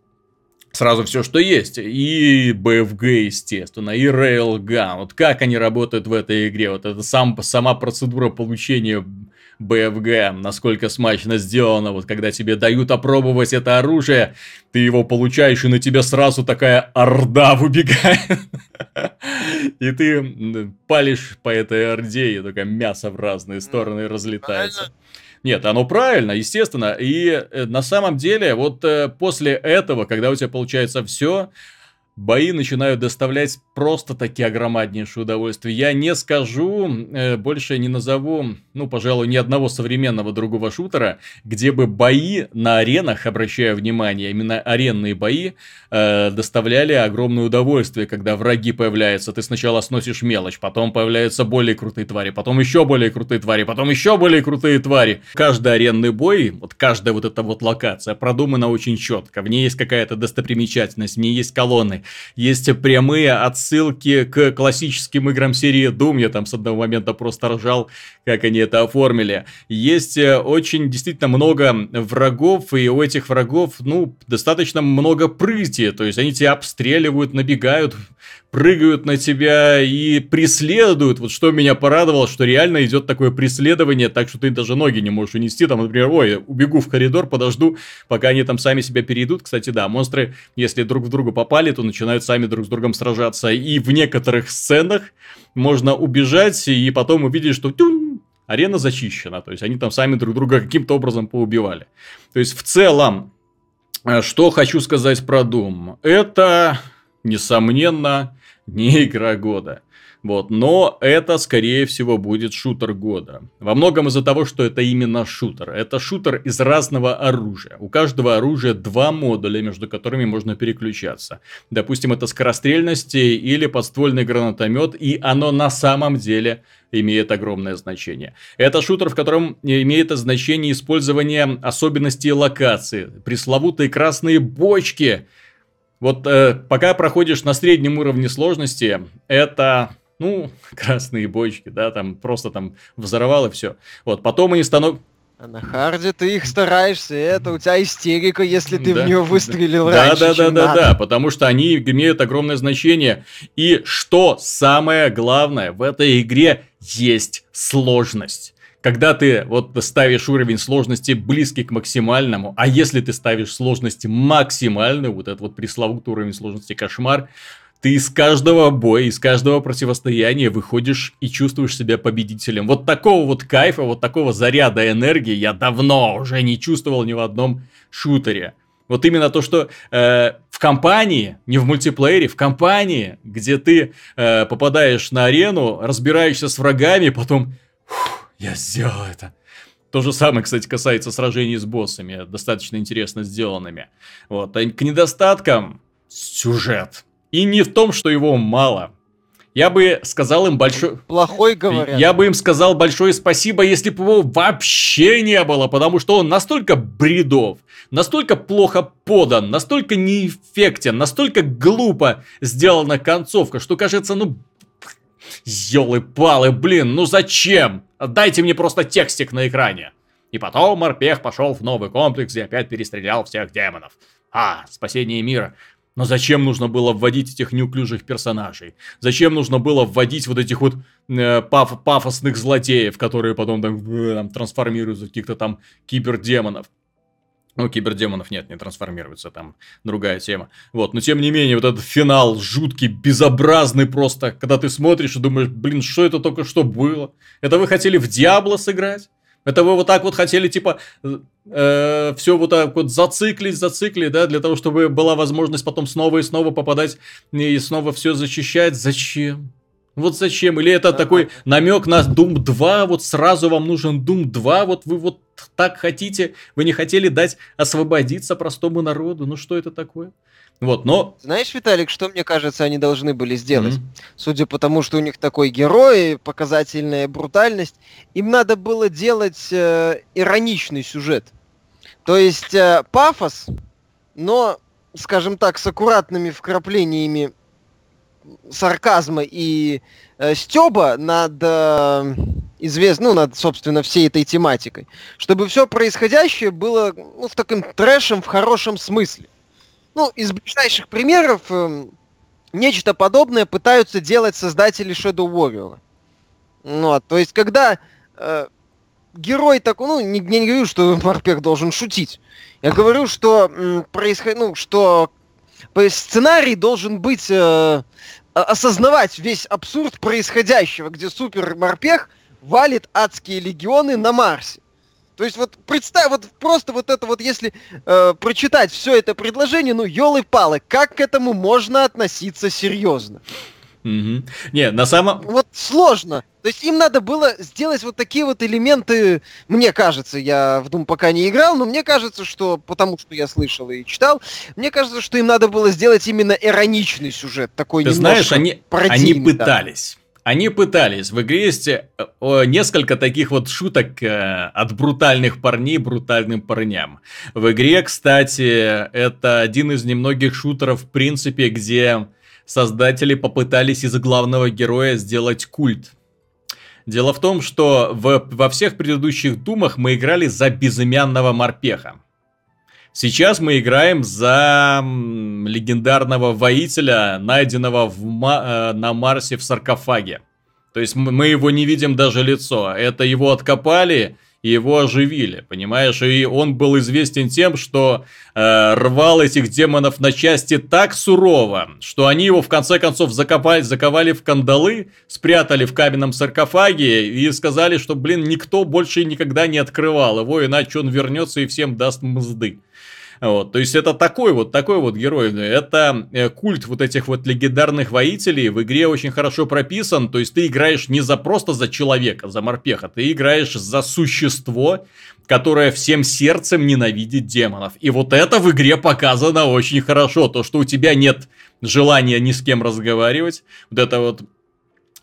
сразу все, что есть. И BFG, естественно, и Railgun. Вот как они работают в этой игре. Вот это сам, сама процедура получения BFG, насколько смачно сделано. Вот когда тебе дают опробовать это оружие, ты его получаешь, и на тебя сразу такая орда выбегает. И ты палишь по этой орде, и только мясо в разные стороны разлетается. Нет, оно правильно, естественно. И э, на самом деле, вот э, после этого, когда у тебя получается все, бои начинают доставлять просто такие огромнейшие удовольствия. Я не скажу, э, больше не назову, ну, пожалуй, ни одного современного другого шутера, где бы бои на аренах, обращая внимание, именно аренные бои, э, доставляли огромное удовольствие, когда враги появляются. Ты сначала сносишь мелочь, потом появляются более крутые твари, потом еще более крутые твари, потом еще более крутые твари. Каждый аренный бой, вот каждая вот эта вот локация продумана очень четко. В ней есть какая-то достопримечательность, в ней есть колонны, Есть прямые отсылки к классическим играм серии Doom. Я там с одного момента просто ржал, как они это оформили. Есть э, очень действительно много врагов, и у этих врагов, ну, достаточно много прыти. То есть они тебя обстреливают, набегают, прыгают на тебя и преследуют. Вот что меня порадовало, что реально идет такое преследование, так что ты даже ноги не можешь унести. Там, например, ой, убегу в коридор, подожду, пока они там сами себя перейдут. Кстати, да, монстры, если друг в друга попали, то начинают сами друг с другом сражаться. И в некоторых сценах можно убежать и потом увидеть, что тюн, арена зачищена. То есть они там сами друг друга каким-то образом поубивали. То есть в целом, э, что хочу сказать про Doom. Это, несомненно, не игра года. Вот, но это, скорее всего, будет шутер года. Во многом из-за того, что это именно шутер. Это шутер из разного оружия. У каждого оружия два модуля, между которыми можно переключаться. Допустим, это скорострельность или подствольный гранатомет, и оно на самом деле имеет огромное значение. Это шутер, в котором имеет значение использование особенностей локации. Пресловутые красные бочки. Вот э, пока проходишь на среднем уровне сложности, это ну, красные бочки, да, там просто там взорвал и все. Вот, потом они становятся... А на харде ты их стараешься, это у тебя истерика, если ты да, в нее выстрелил да, раньше, Да, да, чем да, надо. да, да, потому что они имеют огромное значение. И что самое главное, в этой игре есть сложность когда ты вот ставишь уровень сложности близкий к максимальному, а если ты ставишь сложность максимальную, вот этот вот пресловутый уровень сложности кошмар, ты из каждого боя, из каждого противостояния выходишь и чувствуешь себя победителем. Вот такого вот кайфа, вот такого заряда энергии я давно уже не чувствовал ни в одном шутере. Вот именно то, что э, в компании, не в мультиплеере, в компании, где ты э, попадаешь на арену, разбираешься с врагами, потом я сделал это. То же самое, кстати, касается сражений с боссами, достаточно интересно сделанными. Вот. А к недостаткам сюжет. И не в том, что его мало. Я бы сказал им большой... Плохой говорят. Я бы им сказал большое спасибо, если бы его вообще не было, потому что он настолько бредов, настолько плохо подан, настолько неэффектен, настолько глупо сделана концовка, что кажется, ну... Ёлы-палы, блин, ну зачем? Дайте мне просто текстик на экране. И потом морпех пошел в новый комплекс и опять перестрелял всех демонов. А, спасение мира. Но зачем нужно было вводить этих неуклюжих персонажей? Зачем нужно было вводить вот этих вот э, паф пафосных злодеев, которые потом там, э, там трансформируются в каких-то там кибердемонов? Ну, кибердемонов нет, не трансформируются, там другая тема. Вот, но тем не менее, вот этот финал жуткий, безобразный просто, когда ты смотришь и думаешь, блин, что это только что было? Это вы хотели в Диабло сыграть? Это вы вот так вот хотели, типа, э, все вот так вот зациклить, зациклить, да, для того, чтобы была возможность потом снова и снова попадать и снова все зачищать. Зачем? Вот зачем? Или это такой намек на Doom 2, вот сразу вам нужен Doom 2, вот вы вот так хотите, вы не хотели дать освободиться простому народу, ну что это такое? Вот, но... Знаешь, Виталик, что, мне кажется, они должны были сделать? Mm-hmm. Судя по тому, что у них такой герой, показательная брутальность, им надо было делать э, ироничный сюжет. То есть э, пафос, но, скажем так, с аккуратными вкраплениями сарказма и э, стеба над э, извест... ну, над, собственно, всей этой тематикой. Чтобы все происходящее было ну, в таком трэшем в хорошем смысле. Ну, из ближайших примеров э, нечто подобное пытаются делать создатели Shadow Warrior. Ну, то есть, когда э, герой такой, ну, не, не говорю, что Марпек должен шутить. Я говорю, что происход... ну, что сценарий должен быть э, осознавать весь абсурд происходящего, где супер морпех валит адские легионы на Марсе. То есть вот представь, вот просто вот это вот, если э, прочитать все это предложение, ну, елы-палы, как к этому можно относиться серьезно? Угу. Не, на самом... Вот сложно. То есть им надо было сделать вот такие вот элементы, мне кажется, я в Doom пока не играл, но мне кажется, что, потому что я слышал и читал, мне кажется, что им надо было сделать именно ироничный сюжет, такой Ты знаешь, они, они пытались. Да Они пытались. В игре есть э, несколько таких вот шуток э, от брутальных парней брутальным парням. В игре, кстати, это один из немногих шутеров, в принципе, где создатели попытались из главного героя сделать культ. Дело в том, что в, во всех предыдущих Думах мы играли за безымянного морпеха. Сейчас мы играем за легендарного воителя, найденного в, э, на Марсе в саркофаге. То есть мы его не видим даже лицо. Это его откопали, и его оживили, понимаешь? И он был известен тем, что э, рвал этих демонов на части так сурово, что они его в конце концов закопали, заковали в кандалы, спрятали в каменном саркофаге и сказали, что, блин, никто больше никогда не открывал его, иначе он вернется и всем даст мзды. Вот, то есть это такой вот, такой вот герой. Это э, культ вот этих вот легендарных воителей в игре очень хорошо прописан. То есть ты играешь не за просто за человека, за морпеха, ты играешь за существо, которое всем сердцем ненавидит демонов. И вот это в игре показано очень хорошо. То, что у тебя нет желания ни с кем разговаривать. Вот это вот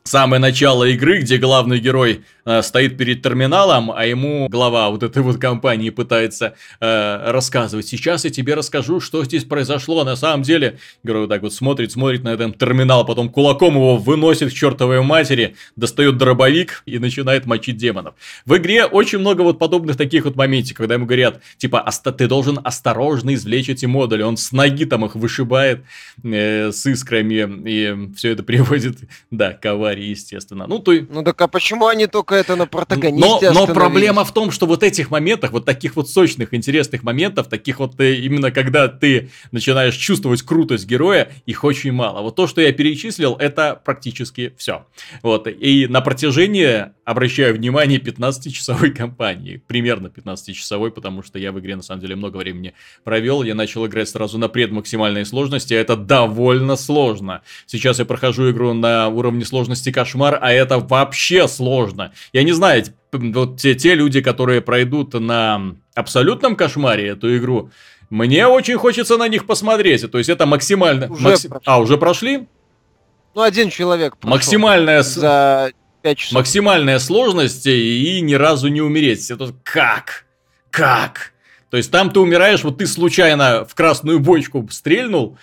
самое начало игры, где главный герой э, стоит перед терминалом, а ему глава вот этой вот компании пытается э, рассказывать. Сейчас я тебе расскажу, что здесь произошло. На самом деле, герой вот так вот смотрит, смотрит на этот терминал, потом кулаком его выносит к чертовой матери, достает дробовик и начинает мочить демонов. В игре очень много вот подобных таких вот моментов, когда ему говорят, типа, ты должен осторожно извлечь эти модули. Он с ноги там их вышибает э, с искрами, и все это приводит, да, к аварии, естественно. Ну, то... ну так а почему они только это на протагонисте но, но проблема в том, что вот этих моментах, вот таких вот сочных, интересных моментов, таких вот э, именно когда ты начинаешь чувствовать крутость героя, их очень мало. Вот то, что я перечислил, это практически все. Вот. И на протяжении, обращаю внимание, 15-часовой кампании. Примерно 15-часовой, потому что я в игре на самом деле много времени провел. Я начал играть сразу на предмаксимальной сложности, а это довольно сложно. Сейчас я прохожу игру на уровне сложности кошмар, а это вообще сложно. Я не знаю, вот те, те люди, которые пройдут на абсолютном кошмаре эту игру, мне очень хочется на них посмотреть. То есть это максимально... Уже макси... А, уже прошли? Ну, один человек прошел. Максимальная... За 5 часов. Максимальная сложность и ни разу не умереть. Это как? Как? То есть там ты умираешь, вот ты случайно в красную бочку стрельнул,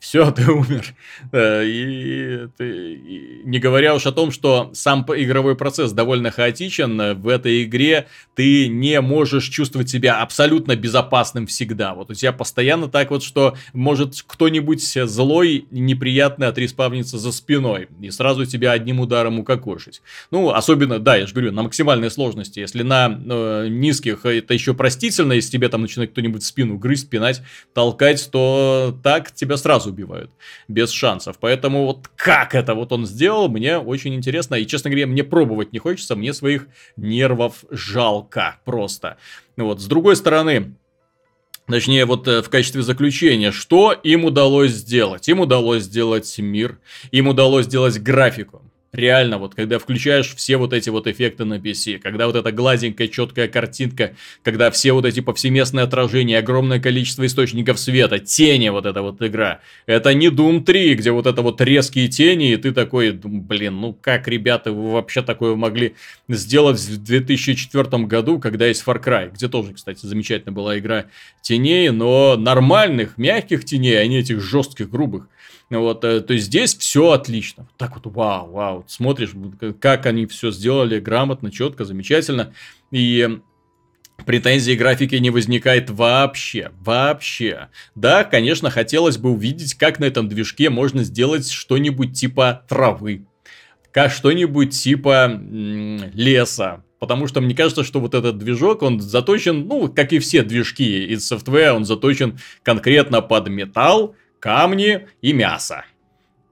все, ты умер. Э, и, ты, и не говоря уж о том, что сам игровой процесс довольно хаотичен, в этой игре ты не можешь чувствовать себя абсолютно безопасным всегда. Вот у тебя постоянно так вот, что может кто-нибудь злой, неприятный отреспавнится за спиной и сразу тебя одним ударом укокошить. Ну, особенно, да, я же говорю, на максимальной сложности. Если на э, низких это еще простительно, если тебе там начинает кто-нибудь спину грызть, пинать, толкать, то так тебя сразу убивают. Без шансов. Поэтому вот как это вот он сделал, мне очень интересно. И, честно говоря, мне пробовать не хочется. Мне своих нервов жалко просто. Вот. С другой стороны, Точнее, вот э, в качестве заключения, что им удалось сделать? Им удалось сделать мир, им удалось сделать графику. Реально, вот когда включаешь все вот эти вот эффекты на PC, когда вот эта гладенькая, четкая картинка, когда все вот эти повсеместные отражения, огромное количество источников света, тени вот эта вот игра. Это не Doom 3, где вот это вот резкие тени, и ты такой, блин, ну как, ребята, вы вообще такое могли сделать в 2004 году, когда есть Far Cry, где тоже, кстати, замечательная была игра теней, но нормальных, мягких теней, а не этих жестких, грубых. Вот, э, то есть здесь все отлично. Так вот, вау, вау. Смотришь, как они все сделали грамотно, четко, замечательно. И претензий графики не возникает вообще, вообще. Да, конечно, хотелось бы увидеть, как на этом движке можно сделать что-нибудь типа травы, как что-нибудь типа леса, Потому что мне кажется, что вот этот движок, он заточен, ну, как и все движки из софтвера, он заточен конкретно под металл, камни и мясо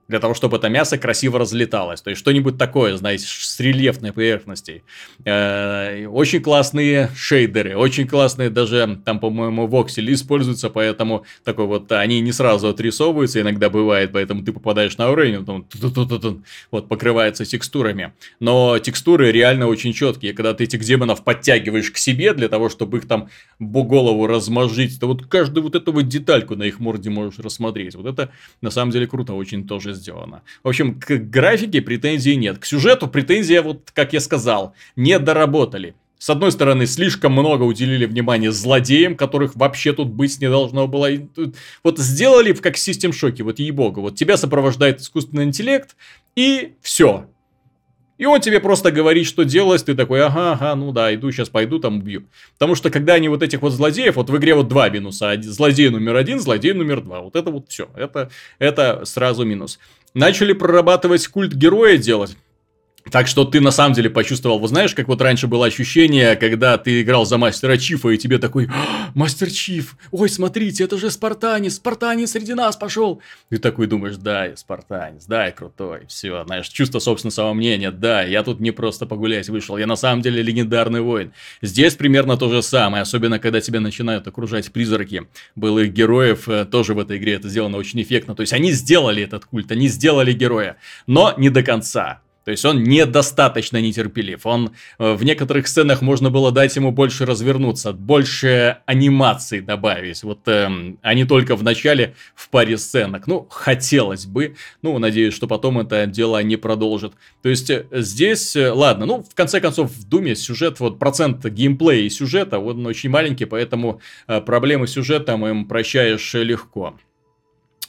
для того, чтобы это мясо красиво разлеталось. То есть что-нибудь такое, знаете, с рельефной поверхностей. Э, очень классные шейдеры, очень классные даже, там, по-моему, воксели используются, поэтому такой вот, они не сразу отрисовываются, иногда бывает, поэтому ты попадаешь на уровень, потом вот покрывается текстурами. Но текстуры реально очень четкие. Когда ты этих демонов подтягиваешь к себе для того, чтобы их там голову размажить, то вот каждую вот эту вот детальку на их морде можешь рассмотреть. Вот это на самом деле круто очень тоже сделано. В общем, к графике претензий нет. К сюжету претензия, вот как я сказал, не доработали. С одной стороны, слишком много уделили внимания злодеям, которых вообще тут быть не должно было. Вот сделали как систем шоке, вот ей-богу. Вот тебя сопровождает искусственный интеллект, и все. И он тебе просто говорит, что делать, ты такой, ага, ага, ну да, иду, сейчас пойду, там убью. Потому что когда они вот этих вот злодеев, вот в игре вот два минуса, злодей номер один, злодей номер два, вот это вот все, это, это сразу минус. Начали прорабатывать культ героя делать. Так что ты на самом деле почувствовал, вы знаешь, как вот раньше было ощущение, когда ты играл за мастера Чифа, и тебе такой, «А, мастер Чиф, ой, смотрите, это же Спартанец, Спартанец среди нас пошел. Ты такой думаешь, да, я Спартанец, да, я крутой, все, знаешь, чувство собственного самомнения, да, я тут не просто погулять вышел, я на самом деле легендарный воин. Здесь примерно то же самое, особенно когда тебя начинают окружать призраки былых героев, э, тоже в этой игре это сделано очень эффектно, то есть они сделали этот культ, они сделали героя, но не до конца. То есть он недостаточно нетерпелив. Он э, в некоторых сценах можно было дать ему больше развернуться, больше анимации добавить. Вот э, а не только в начале в паре сценок. Ну, хотелось бы. Ну, надеюсь, что потом это дело не продолжит. То есть э, здесь, э, ладно, ну, в конце концов, в Думе сюжет, вот процент геймплея и сюжета, он очень маленький, поэтому проблемы с сюжетом им прощаешь легко.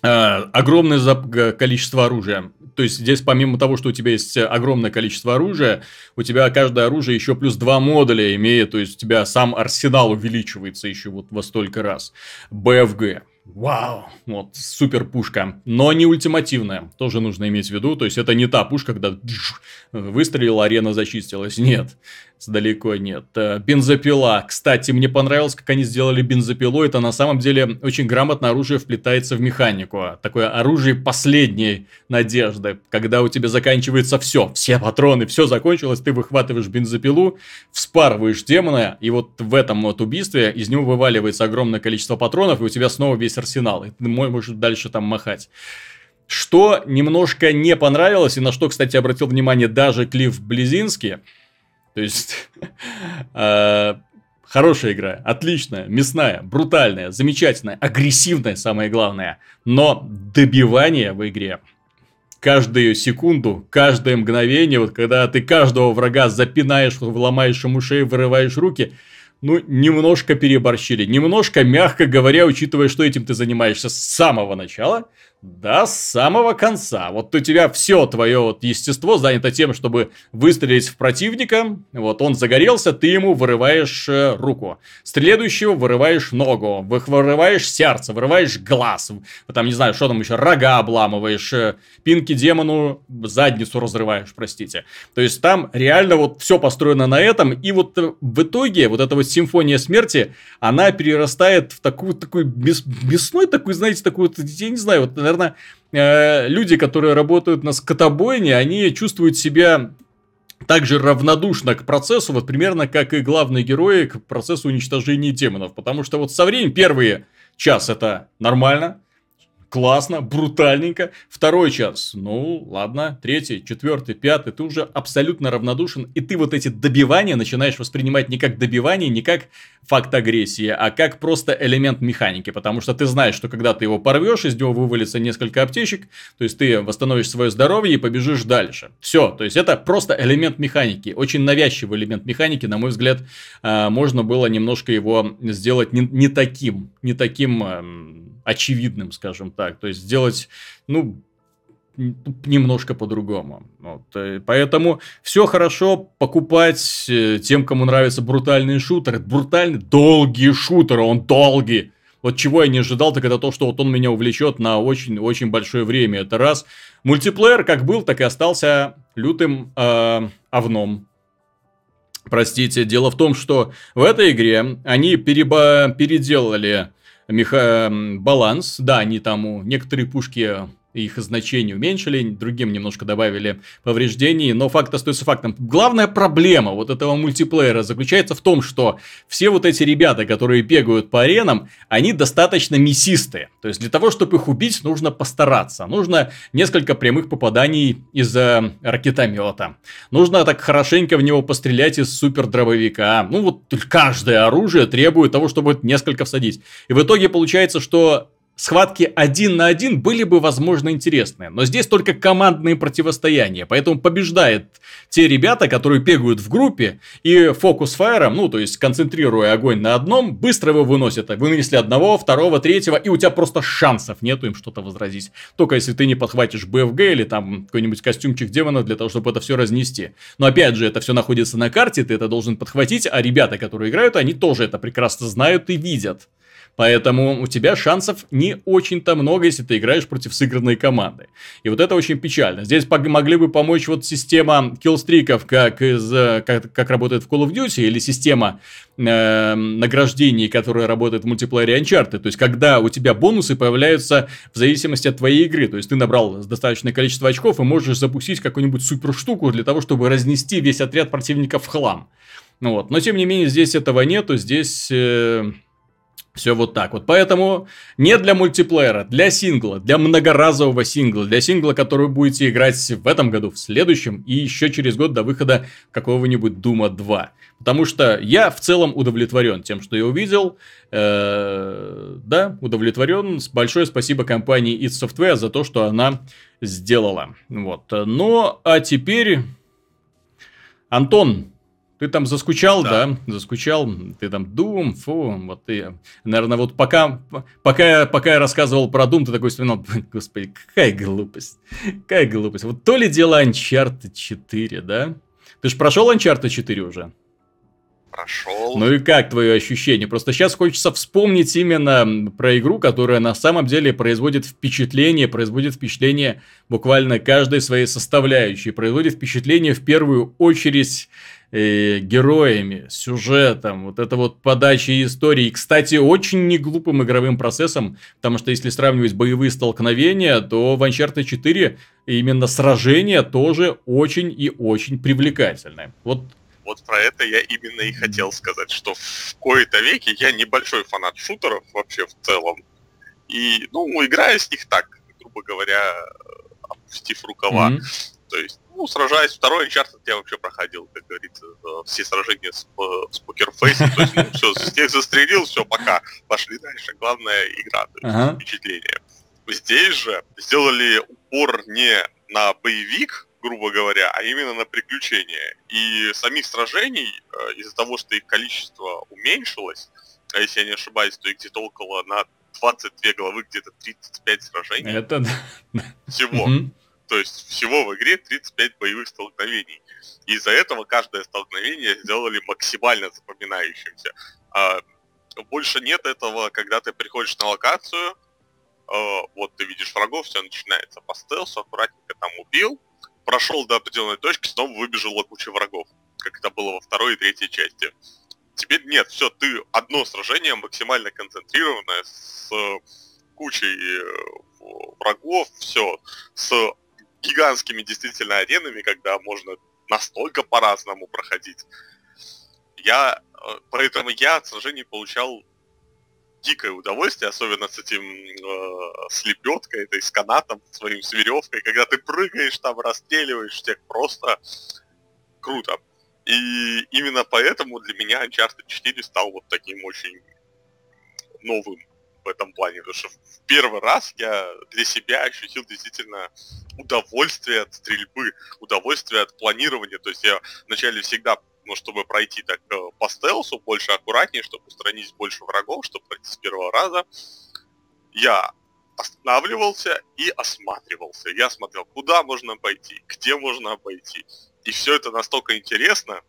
Э, огромное количество оружия. То есть здесь помимо того, что у тебя есть огромное количество оружия, у тебя каждое оружие еще плюс два модуля имеет, то есть у тебя сам арсенал увеличивается еще вот во столько раз. БФГ. Вау, вот супер пушка, но не ультимативная, тоже нужно иметь в виду, то есть это не та пушка, когда выстрелила, арена зачистилась, нет, далеко нет. Э, бензопила. Кстати, мне понравилось, как они сделали бензопилу. Это на самом деле очень грамотно оружие вплетается в механику. Такое оружие последней надежды. Когда у тебя заканчивается все, все патроны, все закончилось, ты выхватываешь бензопилу, вспарываешь демона, и вот в этом вот убийстве из него вываливается огромное количество патронов, и у тебя снова весь арсенал. И ты можешь дальше там махать. Что немножко не понравилось, и на что, кстати, обратил внимание даже Клифф Близинский – то есть, э, хорошая игра, отличная, мясная, брутальная, замечательная, агрессивная, самое главное. Но добивание в игре каждую секунду, каждое мгновение, вот когда ты каждого врага запинаешь, ломаешь ему шею, вырываешь руки, ну, немножко переборщили. Немножко, мягко говоря, учитывая, что этим ты занимаешься с самого начала, до самого конца. Вот у тебя все твое вот естество занято тем, чтобы выстрелить в противника. Вот он загорелся, ты ему вырываешь э, руку. Следующего вырываешь ногу, вырываешь сердце, вырываешь глаз. Там, не знаю, что там еще, рога обламываешь, э, пинки демону задницу разрываешь, простите. То есть там реально вот все построено на этом. И вот э, в итоге вот эта вот симфония смерти, она перерастает в такую, такой мясной, такой, знаете, такую, я не знаю, вот наверное, э, люди, которые работают на скотобойне, они чувствуют себя также равнодушно к процессу, вот примерно как и главные герои к процессу уничтожения демонов. Потому что вот со временем первые час это нормально, классно, брутальненько. Второй час, ну ладно, третий, четвертый, пятый, ты уже абсолютно равнодушен, и ты вот эти добивания начинаешь воспринимать не как добивание, не как факт агрессии, а как просто элемент механики, потому что ты знаешь, что когда ты его порвешь, из него вывалится несколько аптечек, то есть ты восстановишь свое здоровье и побежишь дальше. Все, то есть это просто элемент механики, очень навязчивый элемент механики, на мой взгляд, а, можно было немножко его сделать не, не таким, не таким эм, очевидным, скажем так. То есть сделать, ну, немножко по-другому. Вот. Э, поэтому все хорошо покупать э, тем, кому нравятся брутальные шутеры. Брутальный, долгий шутер, он долгий. Вот чего я не ожидал, так это то, что вот он меня увлечет на очень-очень большое время. Это раз. Мультиплеер как был, так и остался лютым э, овном. Простите, дело в том, что в этой игре они переба- переделали меха... баланс. Да, они там некоторые пушки их значение уменьшили, другим немножко добавили повреждений, но факт остается фактом. Главная проблема вот этого мультиплеера заключается в том, что все вот эти ребята, которые бегают по аренам, они достаточно мясистые. То есть для того, чтобы их убить, нужно постараться. Нужно несколько прямых попаданий из ракетомета. Нужно так хорошенько в него пострелять из супер дробовика. Ну вот каждое оружие требует того, чтобы несколько всадить. И в итоге получается, что схватки один на один были бы, возможно, интересны. Но здесь только командные противостояния. Поэтому побеждает те ребята, которые бегают в группе и фокус-фаером, ну, то есть концентрируя огонь на одном, быстро его выносят. Вынесли одного, второго, третьего, и у тебя просто шансов нету им что-то возразить. Только если ты не подхватишь БФГ или там какой-нибудь костюмчик демона для того, чтобы это все разнести. Но опять же, это все находится на карте, ты это должен подхватить, а ребята, которые играют, они тоже это прекрасно знают и видят. Поэтому у тебя шансов не очень-то много, если ты играешь против сыгранной команды. И вот это очень печально. Здесь могли бы помочь вот система киллстриков, как, из, как, как работает в Call of Duty, или система э, награждений, которая работает в мультиплеере Uncharted. То есть, когда у тебя бонусы появляются в зависимости от твоей игры. То есть, ты набрал достаточное количество очков и можешь запустить какую-нибудь супер штуку для того, чтобы разнести весь отряд противников в хлам. Вот. Но, тем не менее, здесь этого нету. Здесь... Э, все вот так вот. Поэтому не для мультиплеера, для сингла, для многоразового сингла, для сингла, который будете играть в этом году, в следующем и еще через год до выхода какого-нибудь Дума 2. Потому что я в целом удовлетворен тем, что я увидел. Э-э- да, удовлетворен. Большое спасибо компании id Software за то, что она сделала. Вот. Ну, а теперь... Антон, ты там заскучал, да. да? Заскучал. Ты там Doom, фу, вот ты. Наверное, вот пока, пока, пока я рассказывал про Doom, ты такой вспоминал, господи, какая глупость. Какая глупость. Вот то ли дело Uncharted 4, да? Ты же прошел Uncharted 4 уже? Прошел. Ну и как твое ощущение? Просто сейчас хочется вспомнить именно про игру, которая на самом деле производит впечатление, производит впечатление буквально каждой своей составляющей, производит впечатление в первую очередь э, героями, сюжетом, вот это вот подача истории. И, кстати, очень неглупым игровым процессом, потому что если сравнивать боевые столкновения, то в Uncharted 4 именно сражения тоже очень и очень привлекательны. Вот вот про это я именно и хотел сказать, что в кои-то веке я небольшой фанат шутеров вообще в целом. И, ну, играю с них так, грубо говоря, опустив рукава. Mm-hmm. То есть, ну, сражаясь, второй Uncharted я вообще проходил, как говорится, все сражения с, с покерфейсом, то есть, ну, все, всех застрелил, все, пока, пошли дальше. Главная игра, то есть, ага. впечатление. Здесь же сделали упор не на боевик, грубо говоря, а именно на приключения. И самих сражений, э, из-за того, что их количество уменьшилось, а если я не ошибаюсь, то их где-то около на 22 главы, где-то 35 сражений. Это Всего. То есть всего в игре 35 боевых столкновений. Из-за этого каждое столкновение сделали максимально запоминающимся. А больше нет этого, когда ты приходишь на локацию, э, вот ты видишь врагов, все начинается по стелсу, аккуратненько там убил, прошел до определенной точки, снова выбежала куча врагов, как это было во второй и третьей части. Теперь нет, все, ты одно сражение максимально концентрированное с кучей э, врагов, все, с гигантскими действительно аренами, когда можно настолько по-разному проходить. Я, э, поэтому я от сражений получал дикое удовольствие, особенно с этим э, с этой с канатом, своим с веревкой, когда ты прыгаешь там, расстреливаешь всех, просто круто. И именно поэтому для меня Uncharted 4 стал вот таким очень новым в этом плане, потому что в первый раз я для себя ощутил действительно удовольствие от стрельбы, удовольствие от планирования. То есть я вначале всегда, ну, чтобы пройти так э, по стелсу, больше аккуратнее, чтобы устранить больше врагов, чтобы пройти с первого раза, я останавливался и осматривался. Я смотрел, куда можно пойти, где можно пойти. И все это настолько интересно,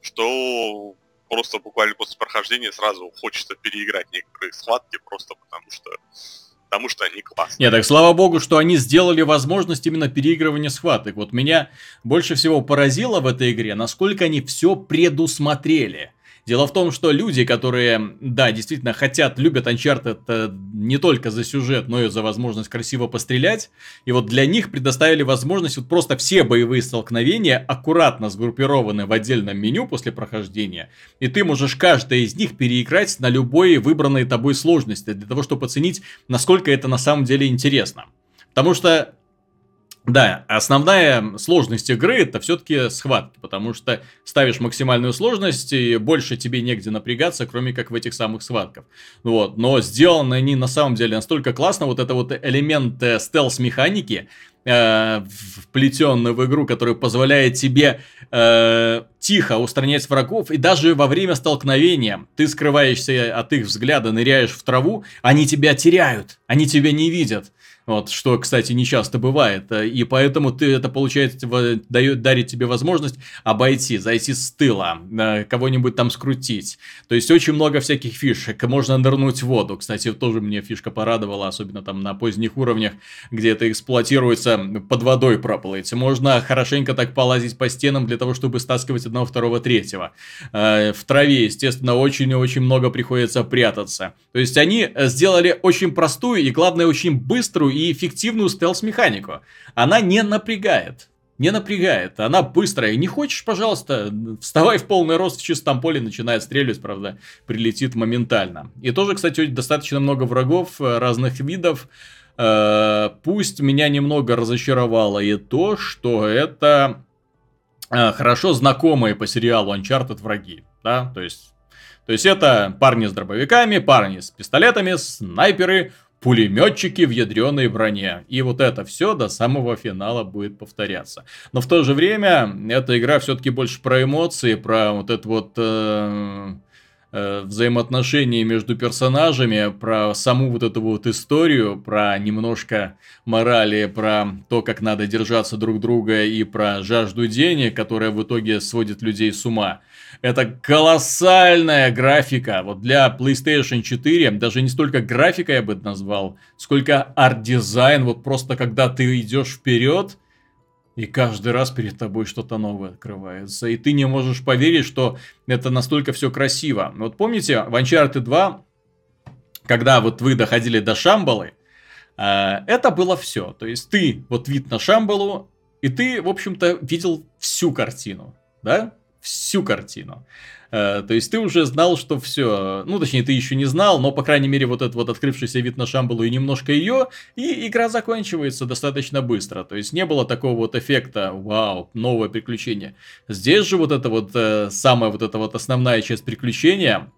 что просто буквально после прохождения сразу хочется переиграть некоторые схватки, просто потому что потому что они классные. Нет, так слава богу, что они сделали возможность именно переигрывания схваток. Вот меня больше всего поразило в этой игре, насколько они все предусмотрели. Дело в том, что люди, которые, да, действительно хотят, любят Uncharted э, не только за сюжет, но и за возможность красиво пострелять, и вот для них предоставили возможность вот просто все боевые столкновения аккуратно сгруппированы в отдельном меню после прохождения, и ты можешь каждое из них переиграть на любой выбранной тобой сложности, для того, чтобы оценить, насколько это на самом деле интересно. Потому что Да, основная сложность игры это все-таки схватки, потому что ставишь максимальную сложность и больше тебе негде напрягаться, кроме как в этих самых схватках. Вот, но сделаны они на самом деле настолько классно, вот это вот элемент э, стелс-механики, э, вплетенный в игру, который позволяет тебе э, тихо устранять врагов, и даже во время столкновения ты скрываешься от их взгляда, ныряешь в траву, они тебя теряют, они тебя не видят. Вот, что, кстати, не часто бывает. И поэтому ты это, получается, дает, дарит тебе возможность обойти, зайти с тыла, э, кого-нибудь там скрутить. То есть, очень много всяких фишек. Можно нырнуть в воду. Кстати, тоже мне фишка порадовала, особенно там на поздних уровнях, где это эксплуатируется, под водой проплыть. Можно хорошенько так полазить по стенам для того, чтобы стаскивать одного, второго, третьего. Э, в траве, естественно, очень и очень много приходится прятаться. То есть, они сделали очень простую и, главное, очень быструю и эффективную стелс-механику. Она не напрягает. Не напрягает, она быстрая. Не хочешь, пожалуйста, вставай в полный рост в чистом поле, начинает стрелять, правда, прилетит моментально. И тоже, кстати, достаточно много врагов э, разных видов. Э, пусть меня немного разочаровало и то, что это э, хорошо знакомые по сериалу Uncharted враги. Да, то есть то есть это парни с дробовиками, парни с пистолетами, снайперы, пулеметчики в ядреной броне. И вот это все до самого финала будет повторяться. Но в то же время эта игра все-таки больше про эмоции, про вот это вот э, э, взаимоотношения между персонажами, про саму вот эту вот историю, про немножко морали, про то, как надо держаться друг друга и про жажду денег, которая в итоге сводит людей с ума. Это колоссальная графика. Вот для PlayStation 4 даже не столько графика я бы назвал, сколько арт-дизайн. Вот просто когда ты идешь вперед, и каждый раз перед тобой что-то новое открывается. И ты не можешь поверить, что это настолько все красиво. Вот помните, в Uncharted 2, когда вот вы доходили до Шамбалы, э, это было все. То есть ты, вот вид на Шамбалу, и ты, в общем-то, видел всю картину. Да? Всю картину. Э, то есть ты уже знал, что все, ну точнее ты еще не знал, но по крайней мере вот этот вот открывшийся вид на Шамбалу и немножко ее, и игра заканчивается достаточно быстро. То есть не было такого вот эффекта, вау, новое приключение. Здесь же вот это вот э, самая вот эта вот основная часть приключения,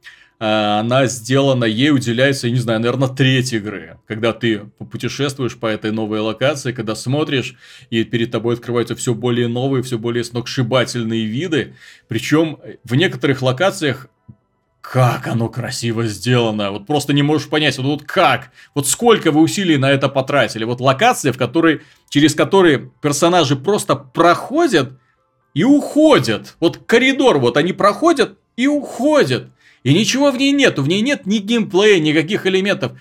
она сделана, ей уделяется, я не знаю, наверное, треть игры. Когда ты путешествуешь по этой новой локации, когда смотришь, и перед тобой открываются все более новые, все более сногсшибательные виды. Причем в некоторых локациях как оно красиво сделано. Вот просто не можешь понять, вот, вот как, вот сколько вы усилий на это потратили. Вот локация, в которой, через которые персонажи просто проходят и уходят. Вот коридор, вот они проходят и уходят. И ничего в ней нету, в ней нет ни геймплея, никаких элементов.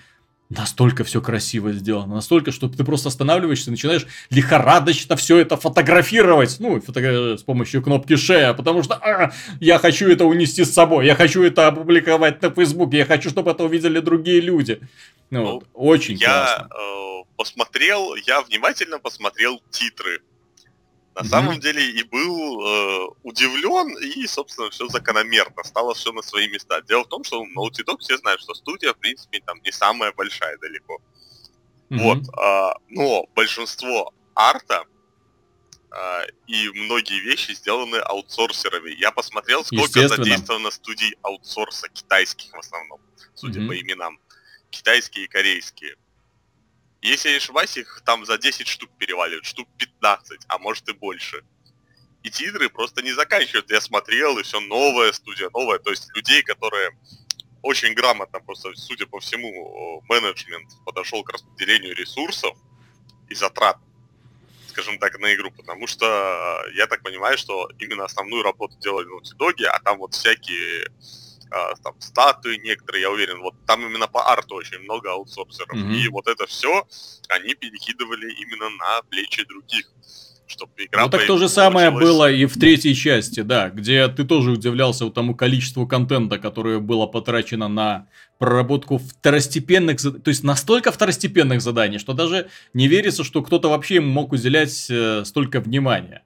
Настолько все красиво сделано, настолько, что ты просто останавливаешься и начинаешь лихорадочно все это фотографировать. Ну, фото... с помощью кнопки шея, потому что а, я хочу это унести с собой, я хочу это опубликовать на Фейсбуке, я хочу, чтобы это увидели другие люди. Ну, ну, вот, очень я, классно. Я э, посмотрел, я внимательно посмотрел титры на mm-hmm. самом деле и был э, удивлен, и, собственно, все закономерно, стало все на свои места. Дело в том, что Naughty Dog все знают, что студия, в принципе, там не самая большая далеко. Mm-hmm. Вот, э, но большинство арта э, и многие вещи сделаны аутсорсерами. Я посмотрел, сколько задействовано студий аутсорса, китайских в основном, судя mm-hmm. по именам. Китайские и корейские. Если не ошибаюсь, их там за 10 штук переваливают, штук 15, а может и больше. И титры просто не заканчивают. Я смотрел, и все новая студия, новая. То есть людей, которые очень грамотно, просто, судя по всему, менеджмент подошел к распределению ресурсов и затрат, скажем так, на игру, потому что я так понимаю, что именно основную работу делали Naughty Dog, а там вот всякие а, там статуи некоторые, я уверен, вот там именно по арту очень много аутсорсеров. Mm-hmm. И вот это все они перекидывали именно на плечи других. Чтобы игра ну так то же самое было и в третьей части, да, где ты тоже удивлялся вот тому количеству контента, которое было потрачено на проработку второстепенных, то есть настолько второстепенных заданий, что даже не верится, что кто-то вообще мог уделять э, столько внимания.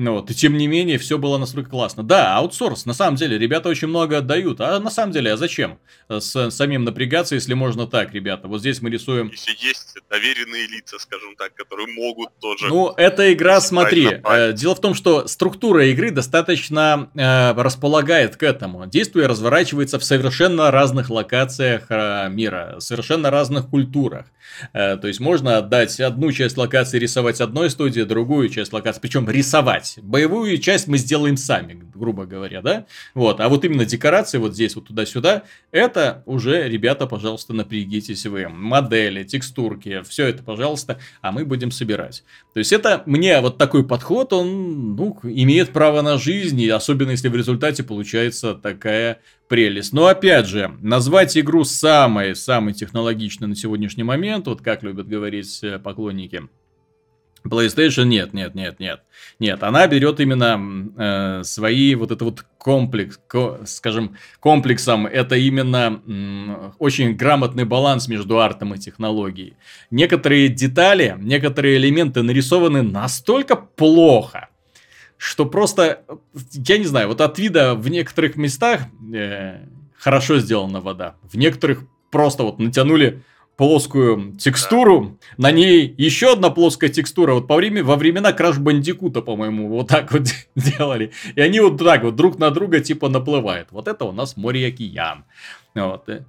Ну вот, и тем не менее, все было настолько классно. Да, аутсорс, на самом деле, ребята очень много отдают. А на самом деле, а зачем с самим напрягаться, если можно так, ребята? Вот здесь мы рисуем... Если есть доверенные лица, скажем так, которые могут тоже... Ну, эта игра, смотри, э, дело в том, что структура игры достаточно э, располагает к этому. Действие разворачивается в совершенно разных локациях э, мира, совершенно разных культурах. Э, то есть можно отдать одну часть локации рисовать одной студии, другую часть локации, причем рисовать делать. Боевую часть мы сделаем сами, грубо говоря, да? Вот, а вот именно декорации вот здесь вот туда-сюда, это уже, ребята, пожалуйста, напрягитесь вы. Модели, текстурки, все это, пожалуйста, а мы будем собирать. То есть это мне вот такой подход, он, ну, имеет право на жизнь, и особенно если в результате получается такая прелесть. Но опять же, назвать игру самой-самой технологичной на сегодняшний момент, вот как любят говорить э, поклонники PlayStation нет, нет, нет, нет. Нет, она берет именно э, свои вот это вот комплекс, ко, скажем, комплексом. Это именно м, очень грамотный баланс между артом и технологией. Некоторые детали, некоторые элементы нарисованы настолько плохо, что просто, я не знаю, вот от вида в некоторых местах э, хорошо сделана вода, в некоторых просто вот натянули плоскую текстуру, да. на ней еще одна плоская текстура. Вот по время, во времена Краш Бандикута, по-моему, вот так вот делали. И они вот так вот друг на друга типа наплывают. Вот это у нас море и океан. Вот. Э,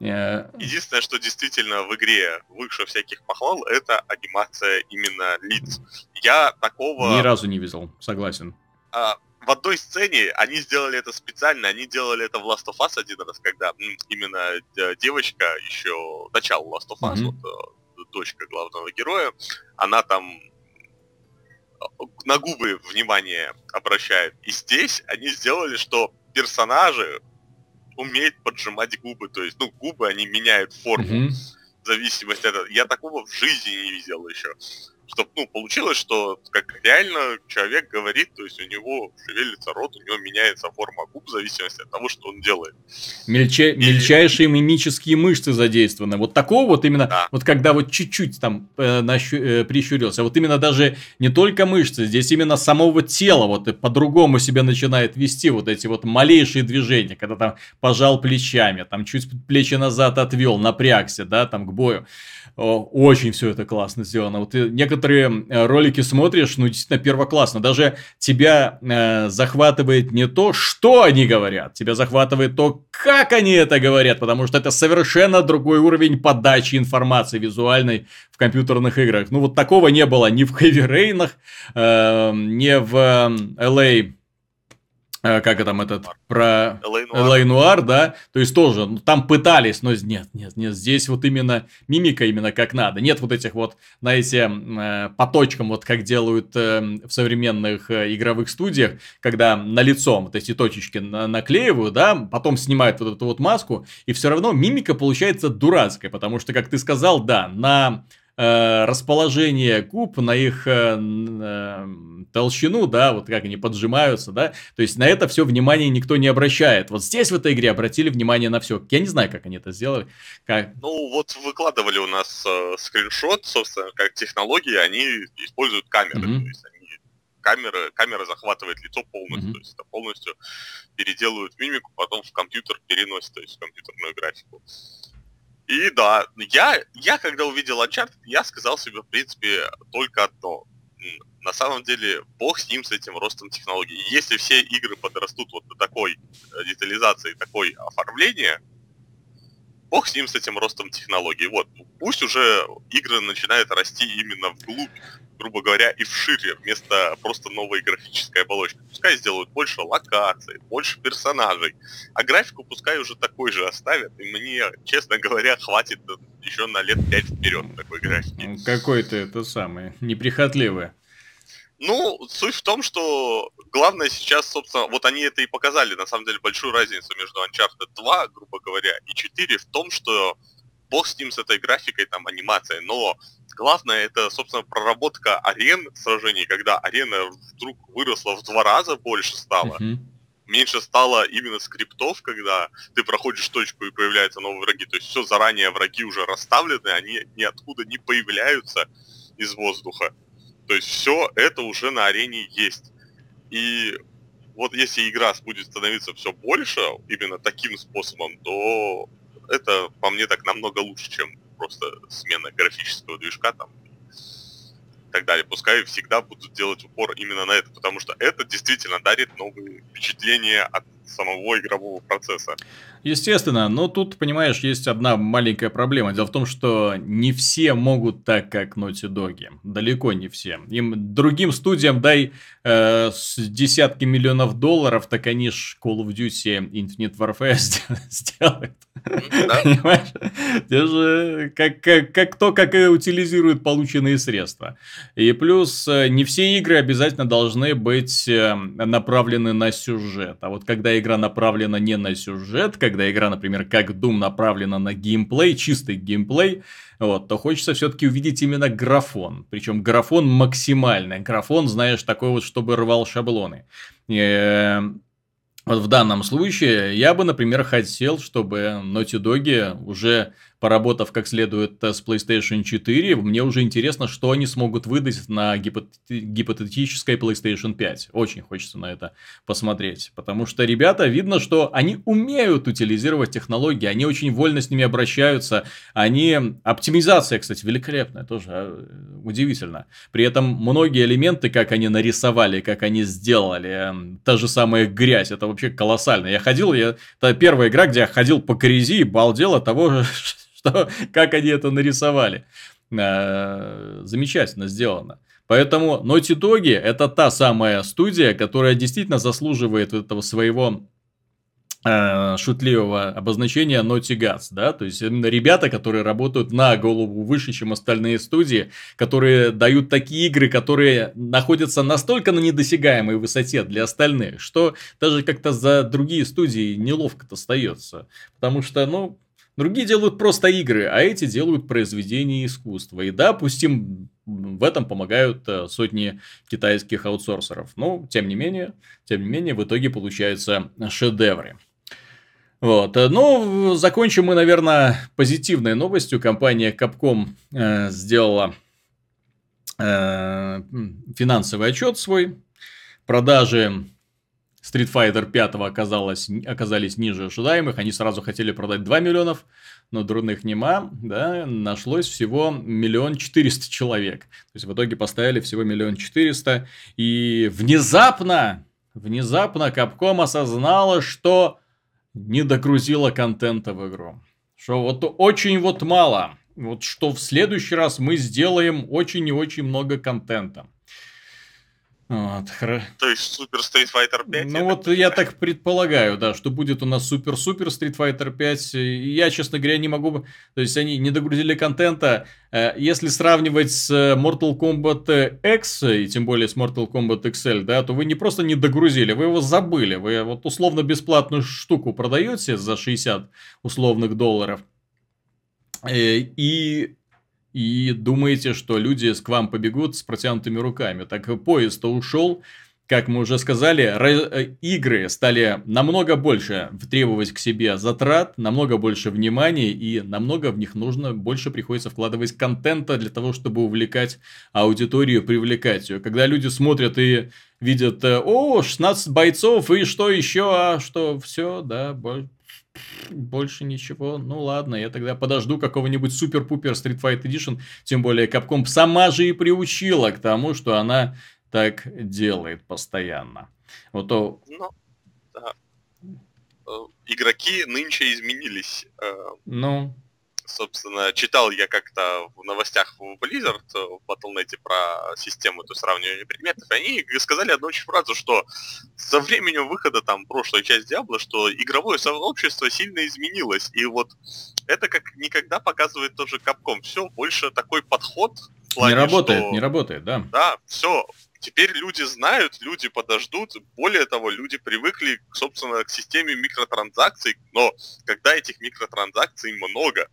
э. Единственное, что действительно в игре выше всяких похвал, это анимация именно лиц. Я такого... Ни разу не видел, согласен. А, в одной сцене они сделали это специально, они делали это в Last of Us один раз, когда именно девочка еще начало Last of Us, mm-hmm. вот, э, дочка главного героя, она там э, на губы внимание обращает. И здесь они сделали, что персонажи умеют поджимать губы, то есть, ну, губы они меняют форму. Mm-hmm. В зависимости от этого. Я такого в жизни не видел еще чтобы, ну, получилось, что как реально человек говорит, то есть у него шевелится рот, у него меняется форма губ в зависимости от того, что он делает. Мельче... И... Мельчайшие мимические мышцы задействованы. Вот такого вот именно, да. вот когда вот чуть-чуть там э, нащу... э, прищурился, вот именно даже не только мышцы, здесь именно самого тела вот по-другому себя начинает вести вот эти вот малейшие движения, когда там пожал плечами, там чуть плечи назад отвел, напрягся, да, там к бою. Очень все это классно сделано. Вот некоторые э, ролики смотришь, ну, действительно, первоклассно. Даже тебя э, захватывает не то, что они говорят, тебя захватывает то, как они это говорят, потому что это совершенно другой уровень подачи информации визуальной в компьютерных играх. Ну, вот такого не было ни в Heavy Rain, э, ни в э, LA Э, как там этот, про Элей Нуар, да, то есть тоже, ну, там пытались, но нет, нет, нет, здесь вот именно мимика именно как надо, нет вот этих вот, знаете, э, по точкам, вот как делают э, в современных игровых студиях, когда на лицо вот эти точечки наклеивают, да, потом снимают вот эту вот маску, и все равно мимика получается дурацкая, потому что, как ты сказал, да, на Э, расположение губ, на их э, э, толщину, да, вот как они поджимаются, да, то есть на это все внимание никто не обращает. Вот здесь в этой игре обратили внимание на все. Я не знаю, как они это сделали. Как... Ну, вот выкладывали у нас э, скриншот, собственно, как технологии, они используют камеры, mm-hmm. то есть они камера, камера захватывает лицо полностью, mm-hmm. то есть это полностью переделывают мимику, потом в компьютер переносят, то есть в компьютерную графику. И да, я, я когда увидел Uncharted, я сказал себе, в принципе, только одно. На самом деле, бог с ним, с этим ростом технологий. Если все игры подрастут вот до такой э, детализации, такой оформления, бог с ним, с этим ростом технологий. Вот, пусть уже игры начинают расти именно вглубь грубо говоря, и вшире, вместо просто новой графической оболочки. Пускай сделают больше локаций, больше персонажей, а графику пускай уже такой же оставят, и мне, честно говоря, хватит еще на лет 5 вперед такой графики. Ну, какой-то это самый, неприхотливый. Ну, суть в том, что главное сейчас, собственно, вот они это и показали, на самом деле, большую разницу между Uncharted 2, грубо говоря, и 4 в том, что бог с ним, с этой графикой, там, анимацией, но главное это, собственно, проработка арен сражений, когда арена вдруг выросла в два раза больше стала. Uh-huh. Меньше стало именно скриптов, когда ты проходишь точку и появляются новые враги. То есть все заранее враги уже расставлены, они ниоткуда не появляются из воздуха. То есть все это уже на арене есть. И вот если игра будет становиться все больше именно таким способом, то это по мне так намного лучше, чем просто смена графического движка там и так далее. Пускай всегда будут делать упор именно на это, потому что это действительно дарит новые впечатления от самого игрового процесса. Естественно, но тут, понимаешь, есть одна маленькая проблема. Дело в том, что не все могут так, как Naughty Dog. Далеко не все. Им другим студиям дай э, с десятки миллионов долларов, так они ж Call of Duty Infinite Warfare сделают. Понимаешь? Это же как, как, как то, как и утилизируют полученные средства. И плюс, э, не все игры обязательно должны быть э, направлены на сюжет. А вот когда игра направлена не на сюжет, когда игра, например, как Doom направлена на геймплей, чистый геймплей, вот, то хочется все-таки увидеть именно графон. Причем графон максимальный. Графон, знаешь, такой вот, чтобы рвал шаблоны. Вот в данном случае я бы, например, хотел, чтобы Naughty Dog уже поработав как следует с PlayStation 4, мне уже интересно, что они смогут выдать на гипотетической PlayStation 5. Очень хочется на это посмотреть. Потому что ребята, видно, что они умеют утилизировать технологии, они очень вольно с ними обращаются. Они... Оптимизация, кстати, великолепная, тоже а, удивительно. При этом многие элементы, как они нарисовали, как они сделали, та же самая грязь, это вообще колоссально. Я ходил, я... это первая игра, где я ходил по грязи и балдел от того, что, как они это нарисовали. Э, замечательно сделано. Поэтому Naughty Dog это та самая студия, которая действительно заслуживает этого своего э, шутливого обозначения Naughty Gods, да, то есть именно ребята, которые работают на голову выше, чем остальные студии, которые дают такие игры, которые находятся настолько на недосягаемой высоте для остальных, что даже как-то за другие студии неловко остается, потому что, ну, Другие делают просто игры, а эти делают произведения искусства. И да, пусть в этом помогают э, сотни китайских аутсорсеров. Но, тем не менее, тем не менее, в итоге получаются шедевры. Вот. Э, ну, закончим мы, наверное, позитивной новостью. Компания Capcom э, сделала э, финансовый отчет свой. Продажи Street Fighter 5 оказалось, оказались ниже ожидаемых. Они сразу хотели продать 2 миллионов, но дурных нема, да, нашлось всего миллион четыреста человек. То есть, в итоге поставили всего миллион четыреста. И внезапно, внезапно Capcom осознала, что не догрузила контента в игру. Что вот очень вот мало. Вот что в следующий раз мы сделаем очень и очень много контента. Вот. То есть Super Street Fighter 5? Ну вот я так предполагаю, да, что будет у нас супер-супер Street Fighter 5. И я, честно говоря, не могу... То есть они не догрузили контента. Э, если сравнивать с Mortal Kombat X, и тем более с Mortal Kombat XL, да, то вы не просто не догрузили, вы его забыли. Вы вот условно бесплатную штуку продаете за 60 условных долларов. Э, и и думаете, что люди к вам побегут с протянутыми руками. Так поезд-то ушел, как мы уже сказали, э, игры стали намного больше требовать к себе затрат, намного больше внимания, и намного в них нужно больше приходится вкладывать контента для того, чтобы увлекать аудиторию, привлекать ее. Когда люди смотрят и видят, э, о, 16 бойцов, и что еще, а что, все, да, больше ничего. Ну ладно, я тогда подожду какого-нибудь супер-пупер Street Fighter Edition. Тем более Capcom сама же и приучила к тому, что она так делает постоянно. Вот то... Ну, да. Э, игроки нынче изменились. Э, ну, собственно, читал я как-то в новостях в Blizzard, в Battle.net про систему эту сравнивания предметов, и они сказали одну очень фразу, что со временем выхода там прошлой части Diablo, что игровое сообщество сильно изменилось, и вот это как никогда показывает тоже Capcom. Все, больше такой подход плане, Не работает, что... не работает, да. Да, все, Теперь люди знают, люди подождут. Более того, люди привыкли, собственно, к системе микротранзакций, но когда этих микротранзакций много,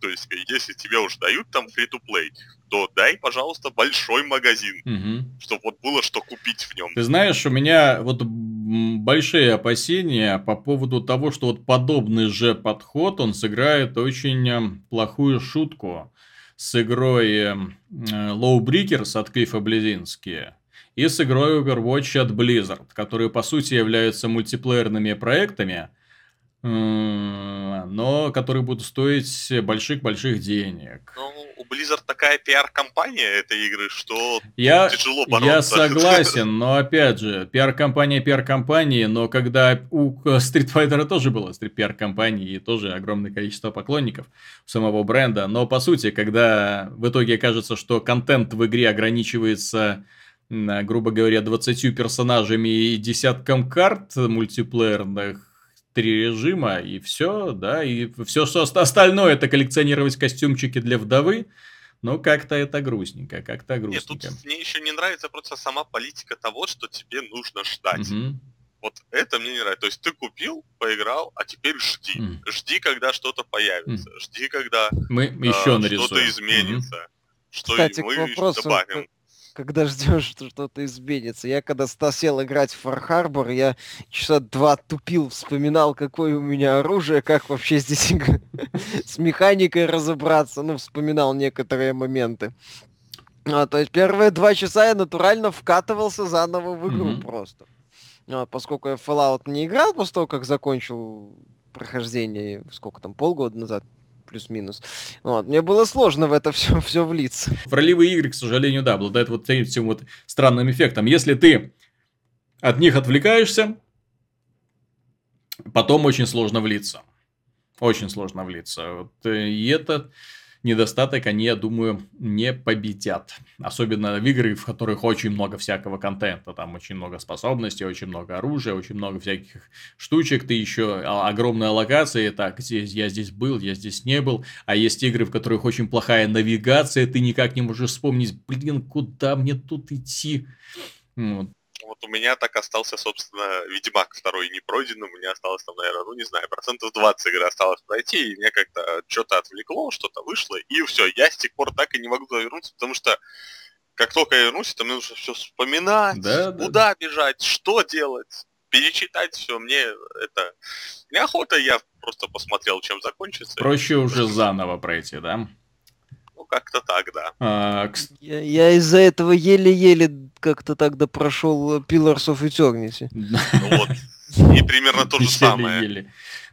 то есть если тебе уже дают там free-to-play, то дай, пожалуйста, большой магазин, угу. чтобы вот было что купить в нем. Ты знаешь, у меня вот большие опасения по поводу того, что вот подобный же подход, он сыграет очень плохую шутку с игрой э, Low Breakers от Клиффа Близински и с игрой Overwatch от Blizzard, которые по сути являются мультиплеерными проектами, но которые будут стоить больших-больших денег. Ну, у Blizzard такая пиар-компания этой игры, что я, тяжело бороться. Я согласен, но опять же, пиар-компания пиар-компании, но когда у Street Fighter тоже было пиар-компании и тоже огромное количество поклонников самого бренда, но по сути, когда в итоге кажется, что контент в игре ограничивается грубо говоря, 20 персонажами и десятком карт мультиплеерных, три режима, и все, да, и все, что остальное, это коллекционировать костюмчики для вдовы, ну, как-то это грустненько, как-то грустненько. Нет, тут мне еще не нравится просто сама политика того, что тебе нужно ждать. Угу. Вот это мне не нравится. То есть ты купил, поиграл, а теперь жди. Mm. Жди, когда что-то появится. Mm. Жди, когда мы еще э, что-то изменится. Mm-hmm. Что Кстати, мы к вопросу, добавим когда ждешь, что что-то изменится. Я когда сел играть в Far Harbor, я часа два тупил, вспоминал, какое у меня оружие, как вообще здесь с механикой разобраться. Ну, вспоминал некоторые моменты. А, то есть первые два часа я натурально вкатывался заново в игру mm-hmm. просто. А, поскольку я Fallout не играл после того, как закончил прохождение, сколько там, полгода назад, плюс-минус. Вот. Мне было сложно в это все, все влиться. Ролевые игры, к сожалению, да, обладают вот этим вот странным эффектом. Если ты от них отвлекаешься, потом очень сложно влиться. Очень сложно влиться. Вот, э, и это недостаток они, я думаю, не победят. Особенно в игры, в которых очень много всякого контента. Там очень много способностей, очень много оружия, очень много всяких штучек. Ты еще огромная локация. Так, здесь, я здесь был, я здесь не был. А есть игры, в которых очень плохая навигация. Ты никак не можешь вспомнить, блин, куда мне тут идти. Вот. Вот у меня так остался, собственно, Ведьмак второй не пройден, у меня осталось там, наверное, ну не знаю, процентов 20 игры осталось пройти, и меня как-то что-то отвлекло, что-то вышло, и все, я с тех пор так и не могу туда вернуться, потому что как только я вернусь, то мне нужно все вспоминать, да, куда да. бежать, что делать, перечитать все, мне это неохота, я просто посмотрел, чем закончится. Проще уже заново пройти, да? Как-то так, да. А, к... Я, я из-за этого еле-еле как-то тогда прошел Pillars of Eternity. Ну вот, и примерно то же самое.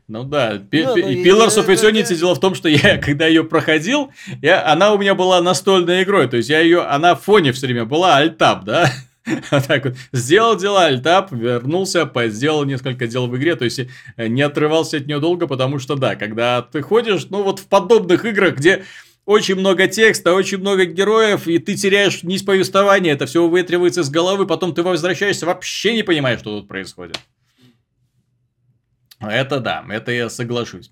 Ну да, ну, и Pillars of Eternity дело в том, что я, когда ее проходил, я, она у меня была настольной игрой, то есть я ее, она в фоне все время была, альтап, да? Так вот. Сделал дела, альтап, вернулся, сделал несколько дел в игре, то есть э, не отрывался от нее долго, потому что да, когда ты ходишь, ну вот в подобных играх, где очень много текста, очень много героев, и ты теряешь нить повествования, это все выветривается из головы, потом ты возвращаешься, вообще не понимаешь, что тут происходит. Это да, это я соглашусь.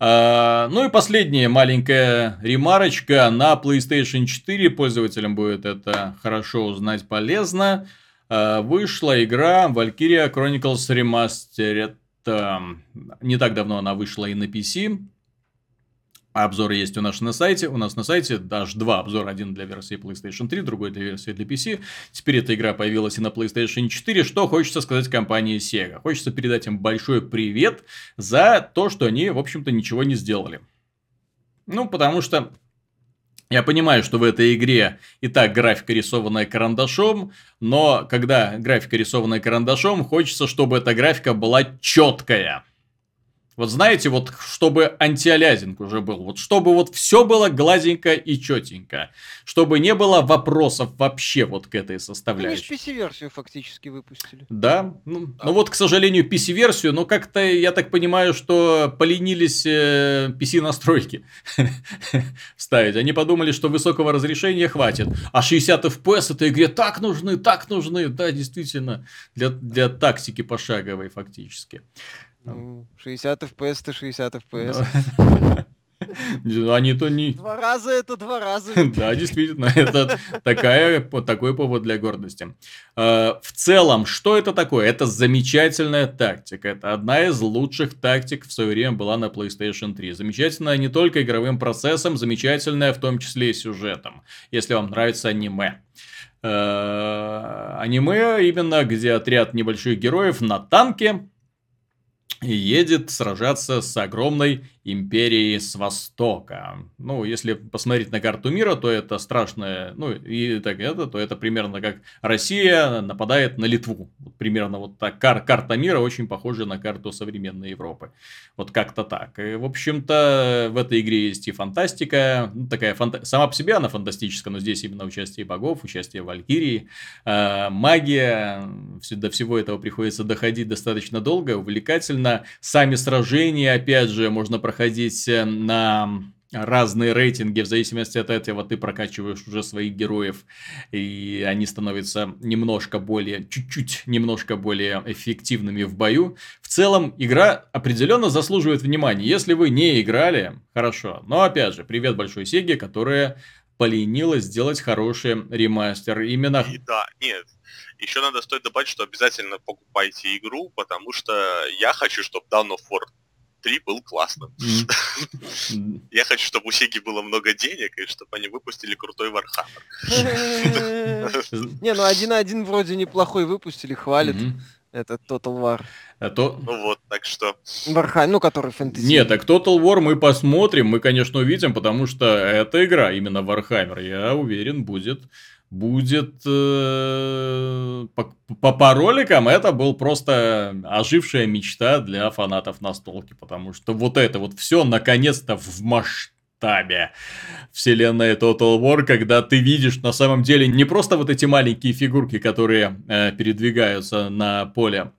А, ну и последняя маленькая ремарочка. На PlayStation 4 пользователям будет это хорошо узнать полезно. А, вышла игра Valkyria Chronicles Remastered. Не так давно она вышла и на PC. Обзоры есть у нас на сайте. У нас на сайте даже два обзора. Один для версии PlayStation 3, другой для версии для PC. Теперь эта игра появилась и на PlayStation 4. Что хочется сказать компании Sega? Хочется передать им большой привет за то, что они, в общем-то, ничего не сделали. Ну, потому что я понимаю, что в этой игре и так графика рисованная карандашом, но когда графика рисованная карандашом, хочется, чтобы эта графика была четкая. Вот знаете, вот чтобы антиалязинг уже был, вот чтобы вот все было гладенько и четенько, чтобы не было вопросов вообще вот к этой составляющей. Они PC-версию фактически выпустили. Да, ну, да. ну вот, к сожалению, PC-версию, но как-то я так понимаю, что поленились э, PC-настройки ставить. Они подумали, что высокого разрешения хватит, а 60 FPS этой игре так нужны, так нужны, да, действительно, для, для тактики пошаговой фактически. 60 FPS то 60 FPS. Они то не... Два раза это два раза. Да, действительно, это такая, такой повод для гордости. А, в целом, что это такое? Это замечательная тактика. Это одна из лучших тактик в свое время была на PlayStation 3. Замечательная не только игровым процессом, замечательная в том числе и сюжетом. Если вам нравится аниме. А, аниме именно, где отряд небольших героев на танке едет сражаться с огромной империи с востока. Ну, если посмотреть на карту мира, то это страшное, ну, и так это, то это примерно как Россия нападает на Литву. Вот примерно вот так. Кар карта мира очень похожа на карту современной Европы. Вот как-то так. И, в общем-то, в этой игре есть и фантастика, ну, такая фанта... сама по себе она фантастическая, но здесь именно участие богов, участие Валькирии, э, магия, до всего этого приходится доходить достаточно долго, увлекательно. Сами сражения, опять же, можно проходить э, на разные рейтинги, в зависимости от этого ты прокачиваешь уже своих героев, и они становятся немножко более, чуть-чуть немножко более эффективными в бою. В целом, игра определенно заслуживает внимания. Если вы не играли, хорошо. Но опять же, привет большой Сеге, которая поленилась сделать хороший ремастер. Именно... И да, нет, еще надо стоит добавить, что обязательно покупайте игру, потому что я хочу, чтобы Dawn of War 3 был классным. Я хочу, чтобы у Сеги было много денег, и чтобы они выпустили крутой Warhammer. Не, ну один на один вроде неплохой выпустили, хвалит. Это Total War. А то... Ну вот, так что... Warhammer, ну, который фэнтези. Нет, так Total War мы посмотрим, мы, конечно, увидим, потому что эта игра, именно Warhammer, я уверен, будет будет э, по, по, роликам это был просто ожившая мечта для фанатов настолки, потому что вот это вот все наконец-то в масштабе вселенной Total War, когда ты видишь на самом деле не просто вот эти маленькие фигурки, которые э, передвигаются на поле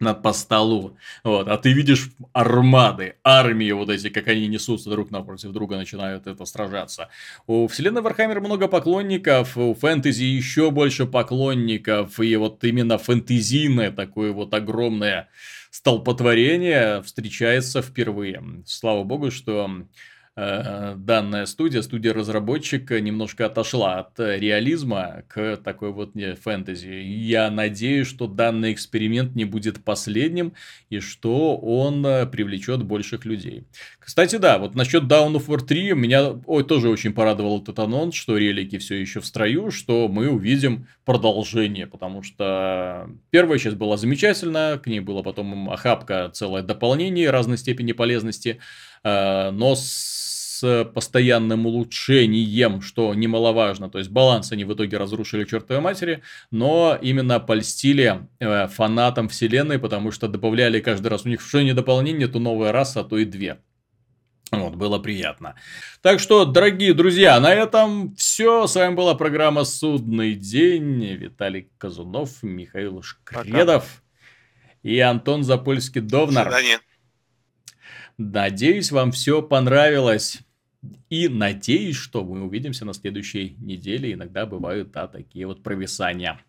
на, по столу. Вот. А ты видишь армады, армии вот эти, как они несутся друг напротив друга, начинают это сражаться. У вселенной Warhammer много поклонников, у фэнтези еще больше поклонников, и вот именно фэнтезийное такое вот огромное столпотворение встречается впервые. Слава богу, что данная студия, студия-разработчик немножко отошла от реализма к такой вот не фэнтези. Я надеюсь, что данный эксперимент не будет последним и что он э, привлечет больших людей. Кстати, да, вот насчет Down of War 3 меня ой, тоже очень порадовал этот анонс, что релики все еще в строю, что мы увидим продолжение, потому что первая часть была замечательная, к ней было потом охапка целое дополнение разной степени полезности, э, но с с постоянным улучшением, что немаловажно. То есть баланс они в итоге разрушили чертовой матери, но именно польстили э, фанатам вселенной, потому что добавляли каждый раз у них что не дополнение, то новая раса, а то и две. Вот, было приятно. Так что, дорогие друзья, на этом все. С вами была программа «Судный день». Виталий Казунов, Михаил Шкредов Пока. и Антон Запольский-Довнар. Надеюсь, вам все понравилось. И надеюсь, что мы увидимся на следующей неделе. Иногда бывают, да, такие вот провисания.